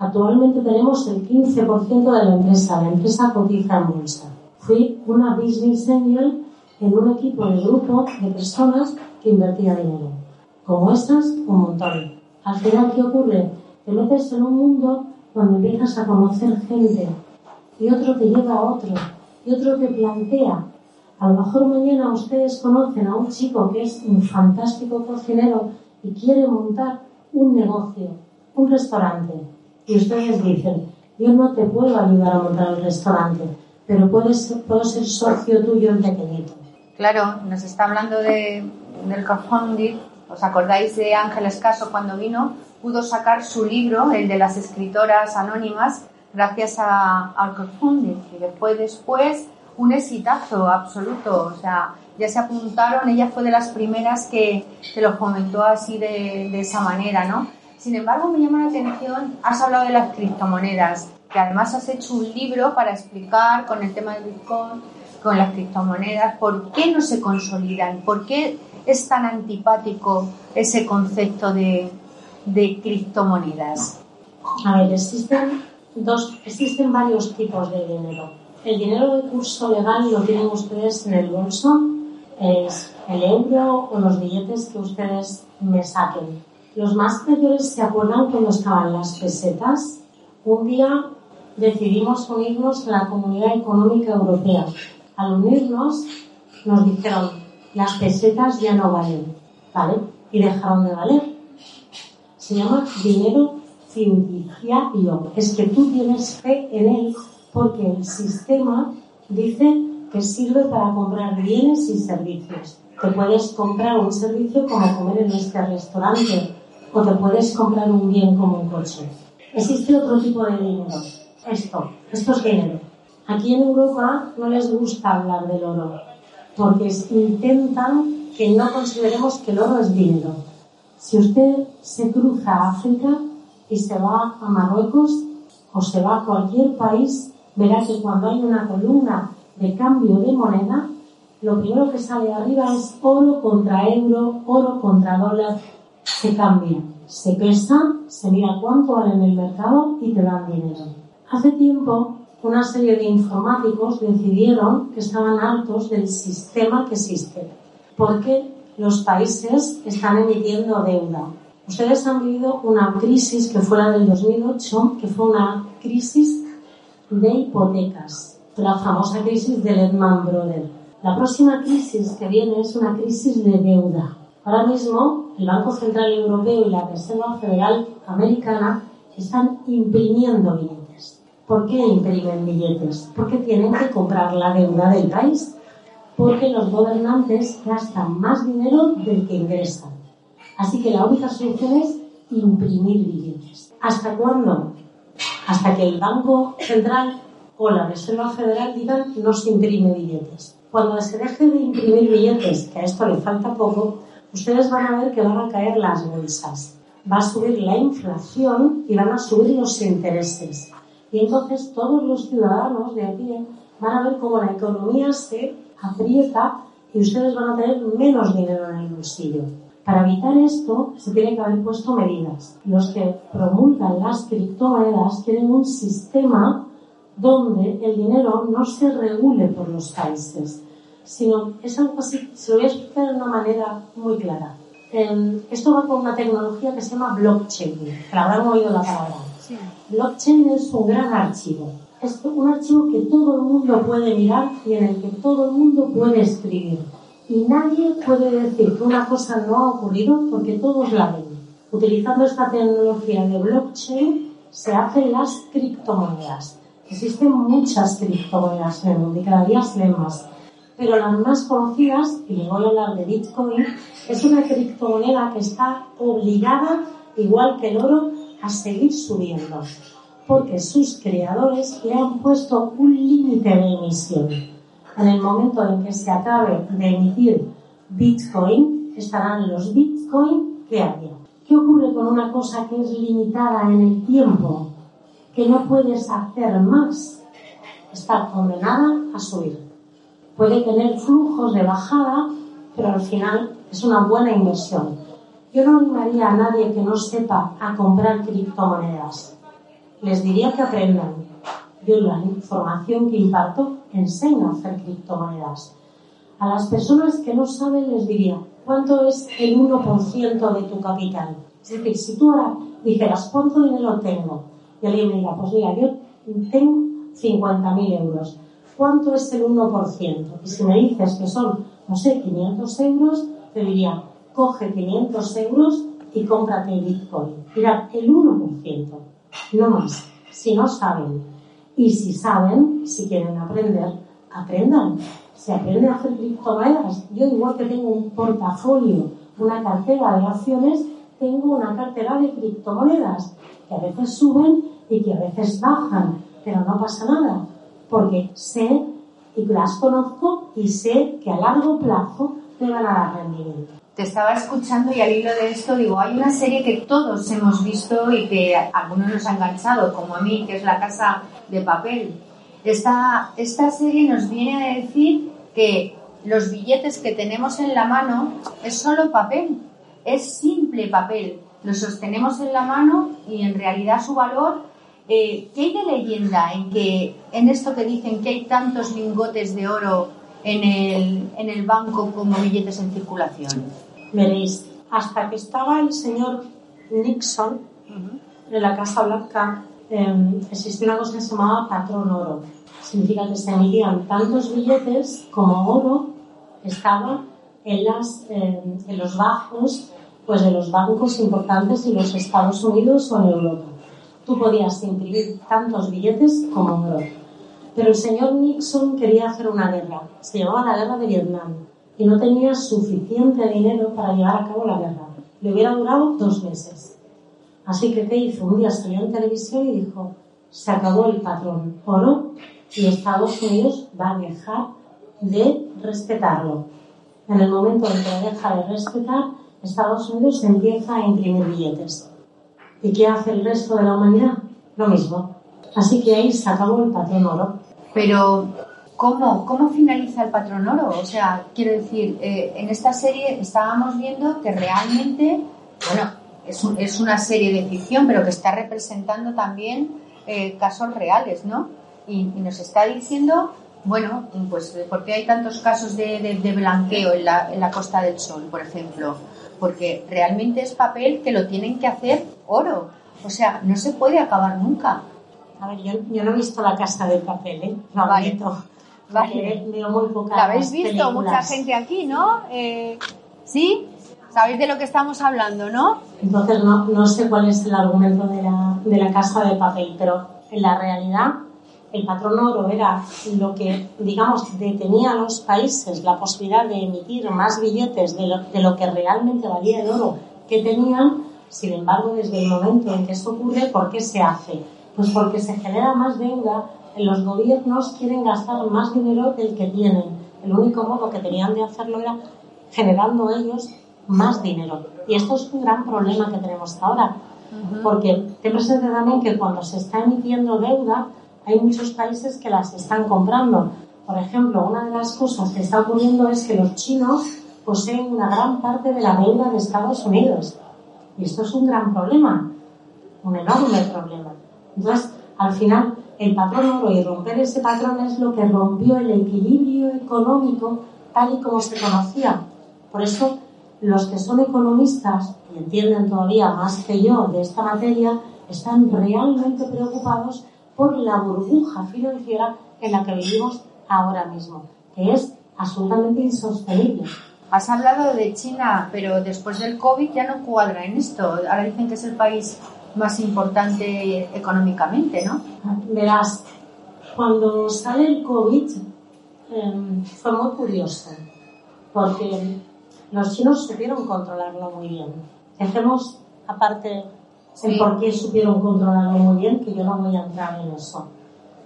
Actualmente tenemos el 15% de la empresa. La empresa cotiza en bolsa. Fui una business angel en un equipo de grupo de personas que invertía dinero. Como estas, un montón. Al final, ¿qué ocurre? Te metes en un mundo cuando empiezas a conocer gente y otro te lleva a otro y otro te plantea. A lo mejor mañana ustedes conocen a un chico que es un fantástico cocinero y quiere montar un negocio, un restaurante. Y ustedes dicen, yo no te puedo ayudar a montar el restaurante, pero puedes, puedo ser socio tuyo en pequeñito. Claro, nos está hablando de, del crowdfunding. ¿Os acordáis de Ángel Escaso cuando vino? pudo sacar su libro, el de las escritoras anónimas, gracias a, al crowdfunding, y después, después un exitazo absoluto, o sea, ya se apuntaron, ella fue de las primeras que, que lo comentó así de, de, esa manera, ¿no? Sin embargo, me llama la atención, has hablado de las criptomonedas, que además has hecho un libro para explicar con el tema del Bitcoin, con las criptomonedas, por qué no se consolidan, por qué es tan antipático ese concepto de, de criptomonedas? A ver, existen, dos, existen varios tipos de dinero. El dinero de curso legal lo tienen ustedes en el bolso, es el euro o los billetes que ustedes me saquen. Los más mayores se acuerdan cuando estaban las pesetas. Un día decidimos unirnos a la Comunidad Económica Europea. Al unirnos nos dijeron, las pesetas ya no valen, ¿vale? Y dejaron de valer se llama dinero fiduciario. Es que tú tienes fe en él porque el sistema dice que sirve para comprar bienes y servicios. Te puedes comprar un servicio como comer en este restaurante o te puedes comprar un bien como un coche. Existe otro tipo de dinero. Esto, esto es dinero. Aquí en Europa no les gusta hablar del oro porque intentan que no consideremos que el oro es dinero. Si usted se cruza a África y se va a Marruecos o se va a cualquier país, verá que cuando hay una columna de cambio de moneda, lo primero que sale arriba es oro contra euro, oro contra dólar, se cambia, se pesa, se mira cuánto vale en el mercado y te dan dinero. Hace tiempo, una serie de informáticos decidieron que estaban hartos del sistema que existe. porque los países están emitiendo deuda. Ustedes han vivido una crisis que fue la del 2008, que fue una crisis de hipotecas, la famosa crisis del Lehman Brothers. La próxima crisis que viene es una crisis de deuda. Ahora mismo, el Banco Central Europeo y la Reserva Federal Americana están imprimiendo billetes. ¿Por qué imprimen billetes? Porque tienen que comprar la deuda del país. Porque los gobernantes gastan más dinero del que ingresan. Así que la única solución es imprimir billetes. ¿Hasta cuándo? Hasta que el Banco Central o la Reserva Federal digan no se imprime billetes. Cuando se deje de imprimir billetes, que a esto le falta poco, ustedes van a ver que van a caer las bolsas. Va a subir la inflación y van a subir los intereses. Y entonces todos los ciudadanos de aquí van a ver cómo la economía se aprieta y ustedes van a tener menos dinero en el bolsillo. Para evitar esto, se tienen que haber puesto medidas. Los que promulgan las criptomonedas quieren un sistema donde el dinero no se regule por los países, sino es algo así, se lo voy a explicar de una manera muy clara. esto va con una tecnología que se llama blockchain, que habrán oído la palabra. Blockchain es un gran archivo. Es un archivo que todo el mundo puede mirar y en el que todo el mundo puede escribir y nadie puede decir que una cosa no ha ocurrido porque todos la ven. Utilizando esta tecnología de blockchain se hacen las criptomonedas. Existen muchas criptomonedas en el mundo y cada día se ven más. Pero las más conocidas, y les voy a hablar de Bitcoin, es una criptomoneda que está obligada, igual que el oro, a seguir subiendo. Porque sus creadores le han puesto un límite de emisión en el momento en que se acabe de emitir Bitcoin, estarán los Bitcoin que había. ¿Qué ocurre con una cosa que es limitada en el tiempo? Que no puedes hacer más. Está condenada a subir. Puede tener flujos de bajada, pero al final es una buena inversión. Yo no animaría a nadie que no sepa a comprar criptomonedas. Les diría que aprendan. Yo la información que imparto enseño a hacer criptomonedas. A las personas que no saben les diría, ¿cuánto es el 1% de tu capital? Es decir, si tú ahora dijeras, ¿cuánto dinero tengo? Y alguien me diga, pues mira, yo tengo 50.000 euros. ¿Cuánto es el 1%? Y si me dices que son, no sé, 500 euros, te diría, coge 500 euros y cómprate Bitcoin. Mira, el 1%, no más. Si no saben y si saben, si quieren aprender, aprendan. Se aprende a hacer criptomonedas. Yo, igual que tengo un portafolio, una cartera de acciones, tengo una cartera de criptomonedas que a veces suben y que a veces bajan, pero no pasa nada, porque sé y las conozco y sé que a largo plazo me van a dar rendimiento te estaba escuchando y al hilo de esto digo, hay una serie que todos hemos visto y que algunos nos ha enganchado, como a mí, que es La Casa de Papel. Esta, esta serie nos viene a decir que los billetes que tenemos en la mano es solo papel, es simple papel. Lo sostenemos en la mano y en realidad su valor eh, ¿Qué hay de leyenda en que en esto que dicen que hay tantos lingotes de oro en el, en el banco como billetes en circulación? Veréis, hasta que estaba el señor Nixon en la Casa Blanca, eh, existía una cosa que se llamaba patrón oro. Significa que se emitían tantos billetes como oro estaba en, las, em, en los bajos pues de los bancos importantes en los Estados Unidos o en Europa. Tú podías imprimir tantos billetes como oro. Pero el señor Nixon quería hacer una guerra. Se llamaba la guerra de Vietnam y no tenía suficiente dinero para llevar a cabo la guerra. Le hubiera durado dos meses. Así que, ¿qué hizo? Un día salió en televisión y dijo, se acabó el patrón oro y Estados Unidos va a dejar de respetarlo. En el momento en que deja de respetar, Estados Unidos empieza a imprimir billetes. ¿Y qué hace el resto de la humanidad? Lo mismo. Así que ahí se acabó el patrón oro. Pero ¿Cómo, ¿Cómo finaliza el patrón oro? O sea, quiero decir, eh, en esta serie estábamos viendo que realmente, bueno, es, es, una serie de ficción, pero que está representando también eh, casos reales, ¿no? Y, nos está diciendo, bueno, pues, ¿por qué hay tantos casos de, de, blanqueo en la, en la Costa del Sol, por ejemplo? Porque realmente es papel que lo tienen que hacer oro. O sea, no se puede acabar nunca. A ver, yo, yo no he visto la casa del papel, ¿eh? No, vale. Vale. Veo muy ¿La habéis visto? Mucha gente aquí, ¿no? Eh, ¿Sí? Sabéis de lo que estamos hablando, ¿no? Entonces no, no sé cuál es el argumento de la, de la casa de papel, pero en la realidad el patrón oro era lo que, digamos, detenía a los países la posibilidad de emitir más billetes de lo, de lo que realmente valía el oro que tenían. Sin embargo, desde el momento en que eso ocurre, ¿por qué se hace? Pues porque se genera más deuda, los gobiernos quieren gastar más dinero del que tienen. El único modo que tenían de hacerlo era generando ellos más dinero. Y esto es un gran problema que tenemos ahora, porque te presente también que cuando se está emitiendo deuda, hay muchos países que las están comprando. Por ejemplo, una de las cosas que está ocurriendo es que los chinos poseen una gran parte de la deuda de Estados Unidos. Y esto es un gran problema, un enorme problema. Entonces, al final, el patrón oro y romper ese patrón es lo que rompió el equilibrio económico tal y como se conocía. Por eso, los que son economistas y entienden todavía más que yo de esta materia, están realmente preocupados por la burbuja financiera en la que vivimos ahora mismo, que es absolutamente insostenible. Has hablado de China, pero después del COVID ya no cuadra en esto. Ahora dicen que es el país más importante económicamente, ¿no? Verás, cuando sale el COVID em, fue muy curioso, porque los chinos supieron controlarlo muy bien. Dejemos aparte el por qué supieron controlarlo muy bien, que yo no voy a entrar en eso.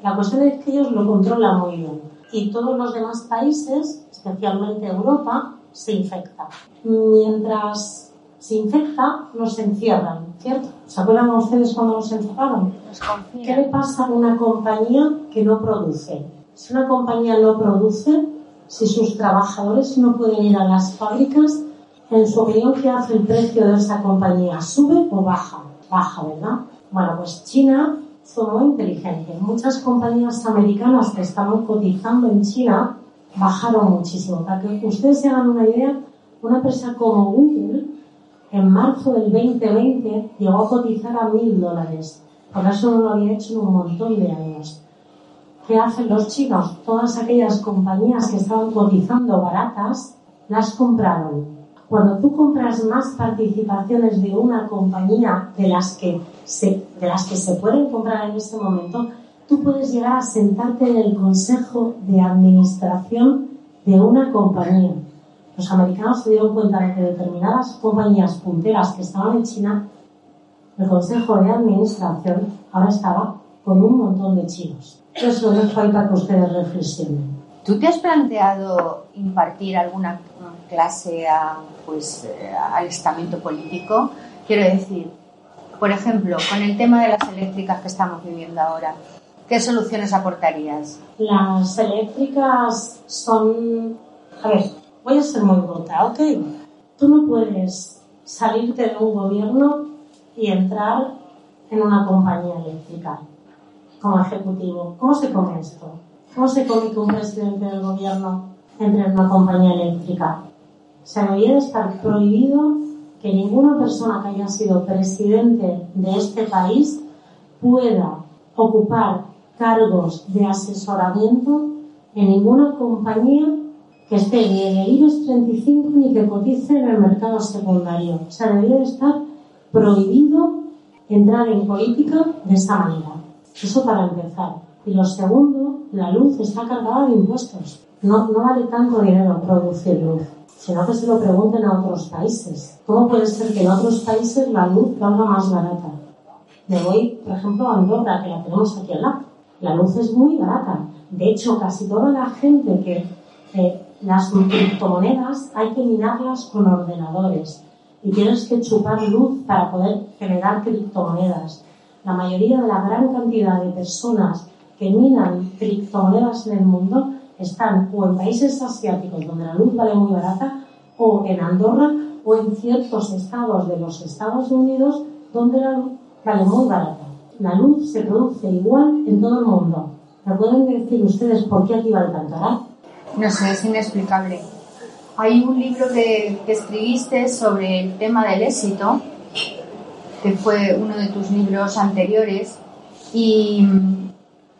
La cuestión es que ellos lo controlan muy bien y todos los demás países, especialmente Europa, se infectan. Mientras se infecta, nos encierran, ¿cierto? ¿Se acuerdan ustedes cuando nos encerraron? ¿Qué le pasa a una compañía que no produce? Si una compañía no produce, si sus trabajadores no pueden ir a las fábricas, en su opinión, ¿qué hace el precio de esa compañía? ¿Sube o baja? Baja, ¿verdad? Bueno, pues China fue muy inteligente. Muchas compañías americanas que estaban cotizando en China bajaron muchísimo. Para que ustedes se hagan una idea, una empresa como Google en marzo del 2020 llegó a cotizar a mil dólares. Por eso no lo había hecho en un montón de años. ¿Qué hacen los chinos? Todas aquellas compañías que estaban cotizando baratas, las compraron. Cuando tú compras más participaciones de una compañía de las que se, de las que se pueden comprar en este momento, tú puedes llegar a sentarte en el consejo de administración de una compañía. Los americanos se dieron cuenta de que determinadas compañías punteras que estaban en China, el consejo de administración ahora estaba con un montón de chinos. Eso no falta que ustedes reflexionen. ¿Tú te has planteado impartir alguna clase a, pues, al estamento político? Quiero decir, por ejemplo, con el tema de las eléctricas que estamos viviendo ahora, ¿qué soluciones aportarías? Las eléctricas son... A ver, voy a ser muy bruta, ¿ok? Tú no puedes salirte de un gobierno y entrar en una compañía eléctrica como ejecutivo. ¿Cómo se come esto? ¿Cómo se come que un presidente del gobierno entre en una compañía eléctrica? Se debería estar prohibido que ninguna persona que haya sido presidente de este país pueda ocupar cargos de asesoramiento en ninguna compañía que esté ni en el IBEX 35 ni que cotice en el mercado secundario. O sea, debería estar prohibido entrar en política de esa manera. Eso para empezar. Y lo segundo, la luz está cargada de impuestos. No, no vale tanto dinero producir luz, sino que se lo pregunten a otros países. ¿Cómo puede ser que en otros países la luz valga más barata? Me voy, por ejemplo, a Andorra, que la tenemos aquí al lado. La luz es muy barata. De hecho, casi toda la gente que eh, las criptomonedas hay que minarlas con ordenadores y tienes que chupar luz para poder generar criptomonedas. La mayoría de la gran cantidad de personas que minan criptomonedas en el mundo están o en países asiáticos donde la luz vale muy barata o en Andorra o en ciertos estados de los Estados Unidos donde la luz vale muy barata. La luz se produce igual en todo el mundo. ¿Me pueden decir ustedes por qué aquí vale tanto? No sé, es inexplicable. Hay un libro que escribiste sobre el tema del éxito, que fue uno de tus libros anteriores, y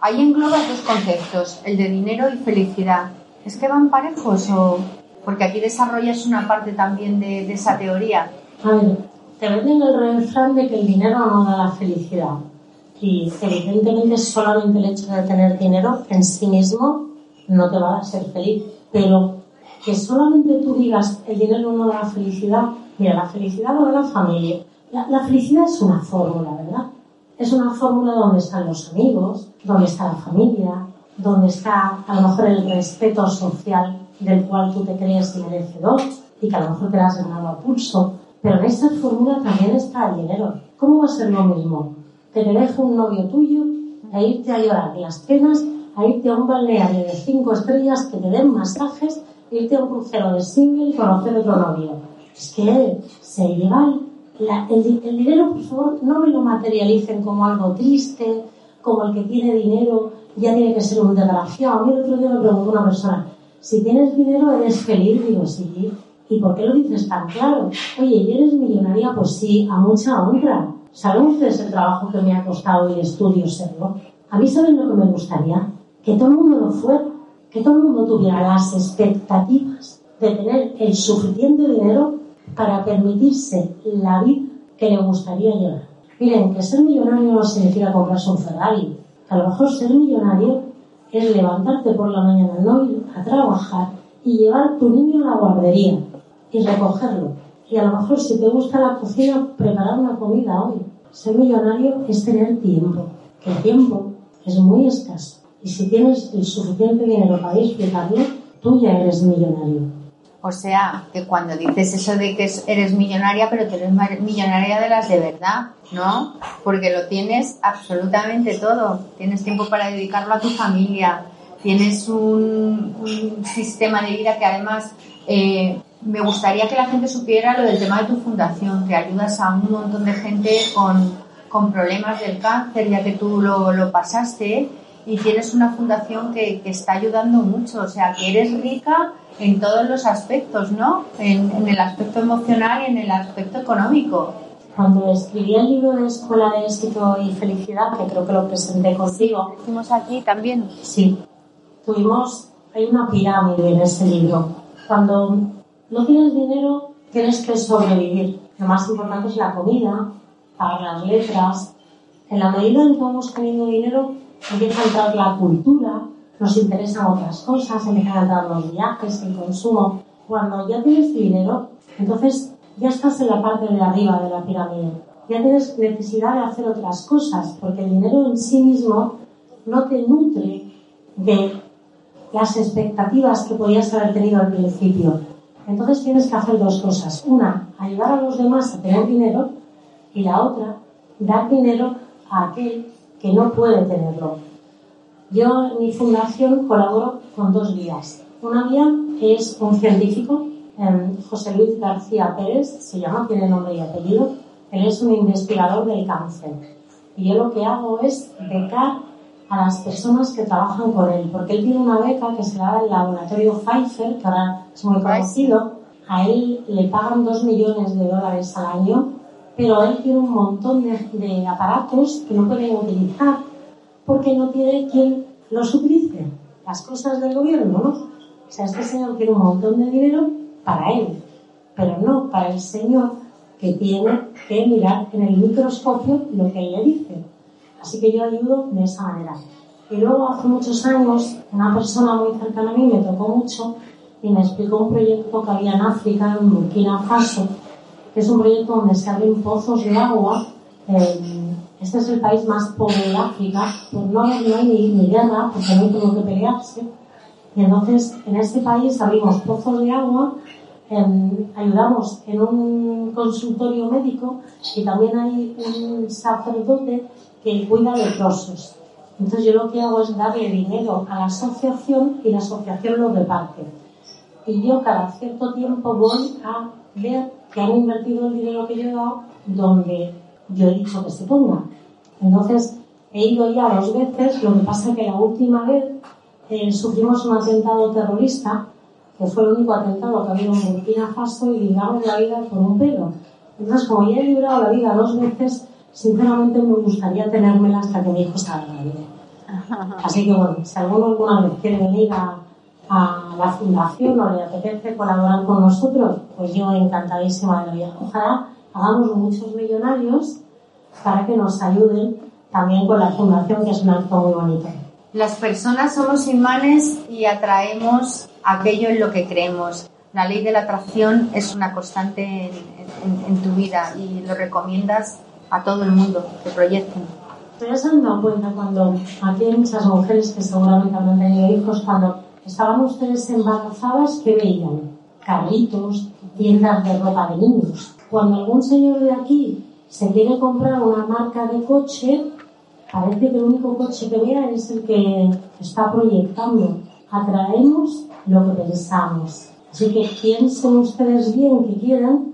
ahí engloba dos conceptos, el de dinero y felicidad. ¿Es que van parejos o...? Porque aquí desarrollas una parte también de, esa teoría. A ver, te venden el refrán de que el dinero no da la felicidad. Y evidentemente solamente el hecho de tener dinero en sí mismo no te va a hacer feliz. Pero que solamente tú digas el dinero no da la felicidad, mira, la felicidad lo da la familia. La felicidad es una fórmula, ¿verdad? Es una fórmula donde están los amigos, donde está la familia, donde está a lo mejor el respeto social del cual tú te crees merecedor y que a lo mejor te has ganado a pulso. Pero en esta fórmula también está el dinero. ¿Cómo va a ser lo mismo? Que te deje un novio tuyo a irte a llorar las penas, a irte a un balneario de cinco estrellas que te den masajes, irte a un crucero de single y conocer otro novio. Es que se lleva el, el dinero, por favor, no me lo materialicen como algo triste, como el que tiene dinero ya tiene que ser un desgraciado. A mí el otro día me preguntó una persona, si tienes dinero eres feliz, digo, sí. ¿Y por qué lo dices tan claro? Oye, ¿y eres millonaria? Pues sí, a mucha honra. ¿Saben ustedes el trabajo que me ha costado y el estudio serlo? A mí, ¿saben lo que me gustaría? Que todo el mundo lo fuera, que todo el mundo tuviera las expectativas de tener el suficiente dinero para permitirse la vida que le gustaría llevar. Miren, que ser millonario no significa comprarse un Ferrari. Que a lo mejor ser millonario es levantarte por la mañana, no ir a trabajar y llevar tu niño a la guardería y recogerlo. Y a lo mejor si te gusta la cocina, preparar una comida hoy. Ser millonario es tener tiempo, que el tiempo es muy escaso. Y si tienes el suficiente dinero para disfrutarlo, tú ya eres millonario. O sea, que cuando dices eso de que eres millonaria, pero que eres millonaria de las de verdad, ¿no? Porque lo tienes absolutamente todo. Tienes tiempo para dedicarlo a tu familia, tienes un, sistema de vida que además eh, me gustaría que la gente supiera lo del tema de tu fundación, que ayudas a un montón de gente con, problemas del cáncer, ya que tú lo, lo pasaste, y tienes una fundación que, que está ayudando mucho, o sea, que eres rica en todos los aspectos, ¿no? En, el aspecto emocional y en el aspecto económico. Cuando escribí el libro de Escuela de Éxito y Felicidad, que creo que lo presenté contigo. Hicimos aquí también. Sí. Tuvimos, hay una pirámide en ese libro. Cuando no tienes dinero, tienes que sobrevivir. Lo más importante es la comida, pagar las letras. En la medida en que vamos teniendo dinero, empieza a entrar la cultura, nos interesan otras cosas, empiezan a entrar los viajes, el consumo. Cuando ya tienes dinero, entonces ya estás en la parte de arriba de la pirámide. Ya tienes necesidad de hacer otras cosas, porque el dinero en sí mismo no te nutre de las expectativas que podías haber tenido al principio. Entonces tienes que hacer dos cosas. Una, ayudar a los demás a tener dinero y la otra, dar dinero a aquel que no puede tenerlo. Yo en mi fundación colaboro con dos guías. Una guía es un científico, em, José Luis García Pérez, se llama, tiene nombre y apellido. Él es un investigador del cáncer. Y yo lo que hago es becar a las personas que trabajan con él, porque él tiene una beca que se da el laboratorio Pfizer, que ahora es muy conocido. A él le pagan dos millones de dólares al año, pero él tiene un montón de, aparatos que no pueden utilizar porque no tiene quien los utilice. Las cosas del gobierno, ¿no? O sea, este señor tiene un montón de dinero para él, pero no para el señor que tiene que mirar en el microscopio lo que él le dice. Así que yo ayudo de esa manera. Y luego hace muchos años, una persona muy cercana a mí me tocó mucho y me explicó un proyecto que había en África, en Burkina Faso, que es un proyecto donde se abren pozos de agua este es el país más pobre de África, pues no, hay ni, guerra, porque no hay como que pelearse. Y entonces en este país abrimos pozos de agua, em, ayudamos en un consultorio médico y también hay un sacerdote que cuida de leprosos. Entonces yo lo que hago es darle dinero a la asociación y la asociación lo reparte. Y yo cada cierto tiempo voy a ver que han invertido el dinero que yo he dado donde yo he dicho que se ponga. Entonces, he ido ya dos veces, lo que pasa es que la última vez eh, sufrimos un atentado terrorista, que fue el único atentado que ha habido en Burkina Faso y libramos la vida por un pelo. Entonces, como ya he librado la vida dos veces, sinceramente me gustaría tenérmela hasta que mi hijo salga grande. Así que bueno, si alguno alguna vez quiere venir a, a la fundación o le apetece colaborar con nosotros, pues yo encantadísima de la vida. Ojalá hagamos muchos millonarios para que nos ayuden también con la fundación, que es un acto muy bonito. Las personas somos imanes y atraemos aquello en lo que creemos. La ley de la atracción es una constante en, tu vida y lo recomiendas a todo el mundo que proyecten. ¿Te has dado cuenta cuando aquí hay muchas mujeres que seguramente han tenido hijos, cuando estaban ustedes embarazadas, ¿qué veían? Carritos, tiendas de ropa de niños. Cuando algún señor de aquí se quiere comprar una marca de coche, parece que el único coche que vea es el que está proyectando. Atraemos lo que pensamos. Así que piensen ustedes bien que quieran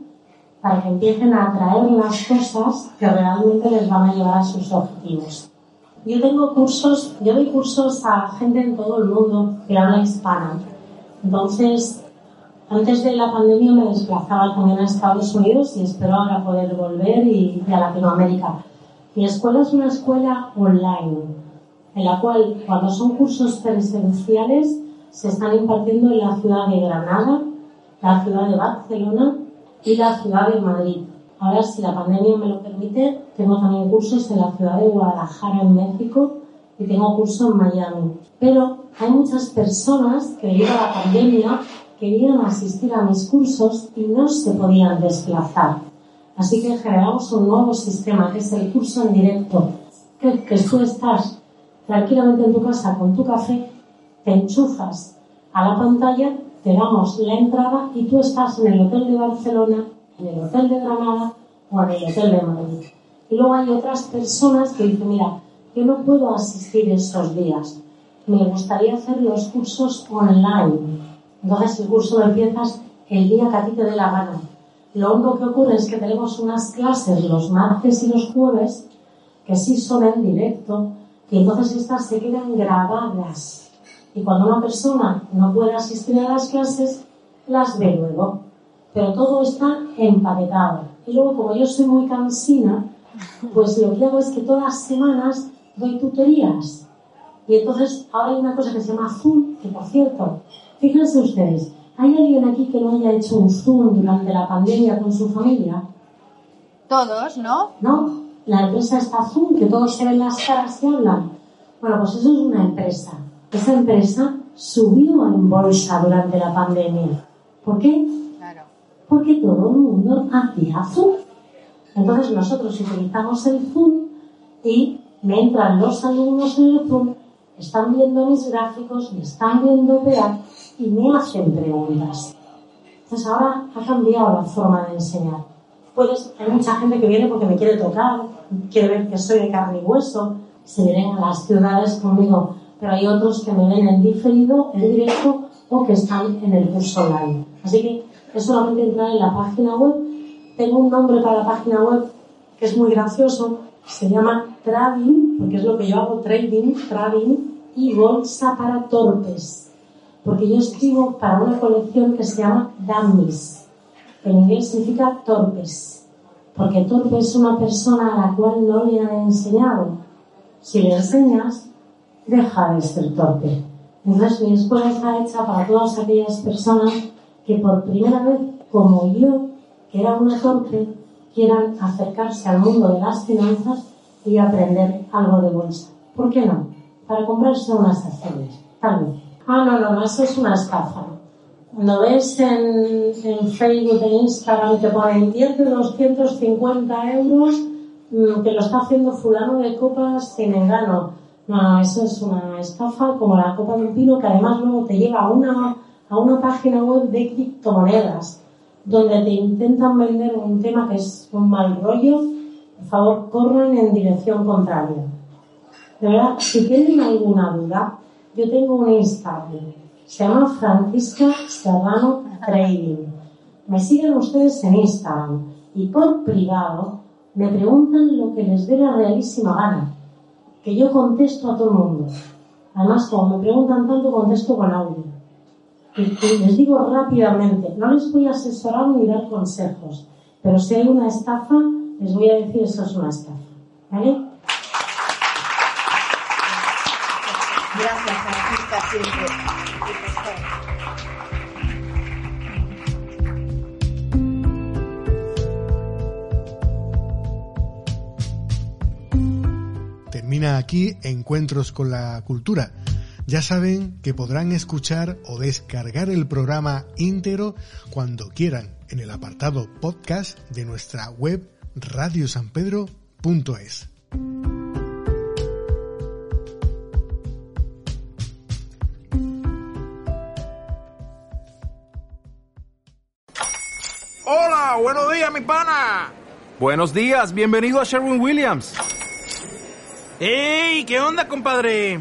para que empiecen a atraer las cosas que realmente les van a llevar a sus objetivos. Yo tengo cursos, yo doy cursos a gente en todo el mundo que habla hispana. Entonces, antes de la pandemia me desplazaba también a Estados Unidos y espero ahora poder volver y, a Latinoamérica. Mi escuela es una escuela online, en la cual cuando son cursos presenciales se están impartiendo en la ciudad de Granada, la ciudad de Barcelona y la ciudad de Madrid. Ahora, si la pandemia me lo permite, tengo también cursos en la ciudad de Guadalajara, en México, y tengo cursos en Miami. Pero hay muchas personas que debido a la pandemia querían asistir a mis cursos y no se podían desplazar. Así que generamos un nuevo sistema, que es el curso en directo, que tú estás tranquilamente en tu casa con tu café, te enchufas a la pantalla, te damos la entrada y tú estás en el hotel de Barcelona, en el hotel de Granada o en el hotel de Madrid. Y luego hay otras personas que dicen, mira, yo no puedo asistir esos días, me gustaría hacer los cursos online entonces el curso lo empiezas el día que a ti te dé la gana. Lo único que ocurre es que tenemos unas clases los martes y los jueves que sí son en directo y entonces estas se quedan grabadas. Y cuando una persona no puede asistir a las clases, las ve luego. Pero todo está empaquetado. Y luego, como yo soy muy cansina, pues lo que hago es que todas las semanas doy tutorías. Y entonces ahora hay una cosa que se llama Zoom, que por cierto, Fíjense ustedes, ¿hay alguien aquí que no haya hecho un Zoom durante la pandemia con su familia? Todos, ¿no? No, la empresa está Zoom, que todos se ven las caras y hablan. Bueno, pues eso es una empresa. Esa empresa subió en bolsa durante la pandemia. ¿Por qué? Porque todo el mundo hacía Zoom. Entonces nosotros utilizamos el Zoom y me entran los alumnos en el Zoom, están viendo mis gráficos, me están viendo PA y me hacen preguntas. Entonces ahora ha cambiado la forma de enseñar. Puedes, hay mucha gente que viene porque me quiere tocar, quiere ver que soy de carne y hueso, se vienen a las ciudades conmigo, pero hay otros que me ven en diferido, en directo o que están en el curso online. Así que es solamente entrar en la página web. Tengo un nombre para la página web que es muy gracioso, se llama Trading, porque es lo que yo hago, trading, trading y bolsa para torpes porque yo escribo para una colección que se llama Dummies, que en inglés significa torpes, porque torpe es una persona a la cual no le han enseñado. Si le enseñas, deja de ser torpe. Entonces mi escuela está hecha para todas aquellas personas que por primera vez, como yo, que era una torpe, quieran acercarse al mundo de las finanzas y aprender algo de bolsa. ¿Por qué no? Para comprarse unas acciones, tal vez. Ah, no, no, eso es una estafa. Cuando ves en, en Facebook, en Instagram, te ponen 10 de 250 euros mm, que lo está haciendo fulano de copas sin engano. No, eso es una estafa como la copa de un pino que además luego te lleva a una, a una página web de criptomonedas donde te intentan vender un tema que es un mal rollo. Por favor, corran en dirección contraria. De verdad, si tienen alguna duda, yo tengo un Instagram, se llama Francisca Serrano Trading. Me siguen ustedes en Instagram y por privado me preguntan lo que les dé la realísima gana, que yo contesto a todo el mundo. Además, como me preguntan tanto, contesto con audio. Les digo rápidamente, no les voy a asesorar ni dar consejos, pero si hay una estafa, les voy a decir eso es una estafa. ¿Vale? Gracias, Francisca, siempre. Termina aquí Encuentros con la Cultura. Ya saben que podrán escuchar o descargar el programa íntegro cuando quieran en el apartado podcast de nuestra web radiosanpedro.es. Hola, buenos días, mi pana. Buenos días, bienvenido a Sherwin Williams. ¡Ey! ¿Qué onda, compadre?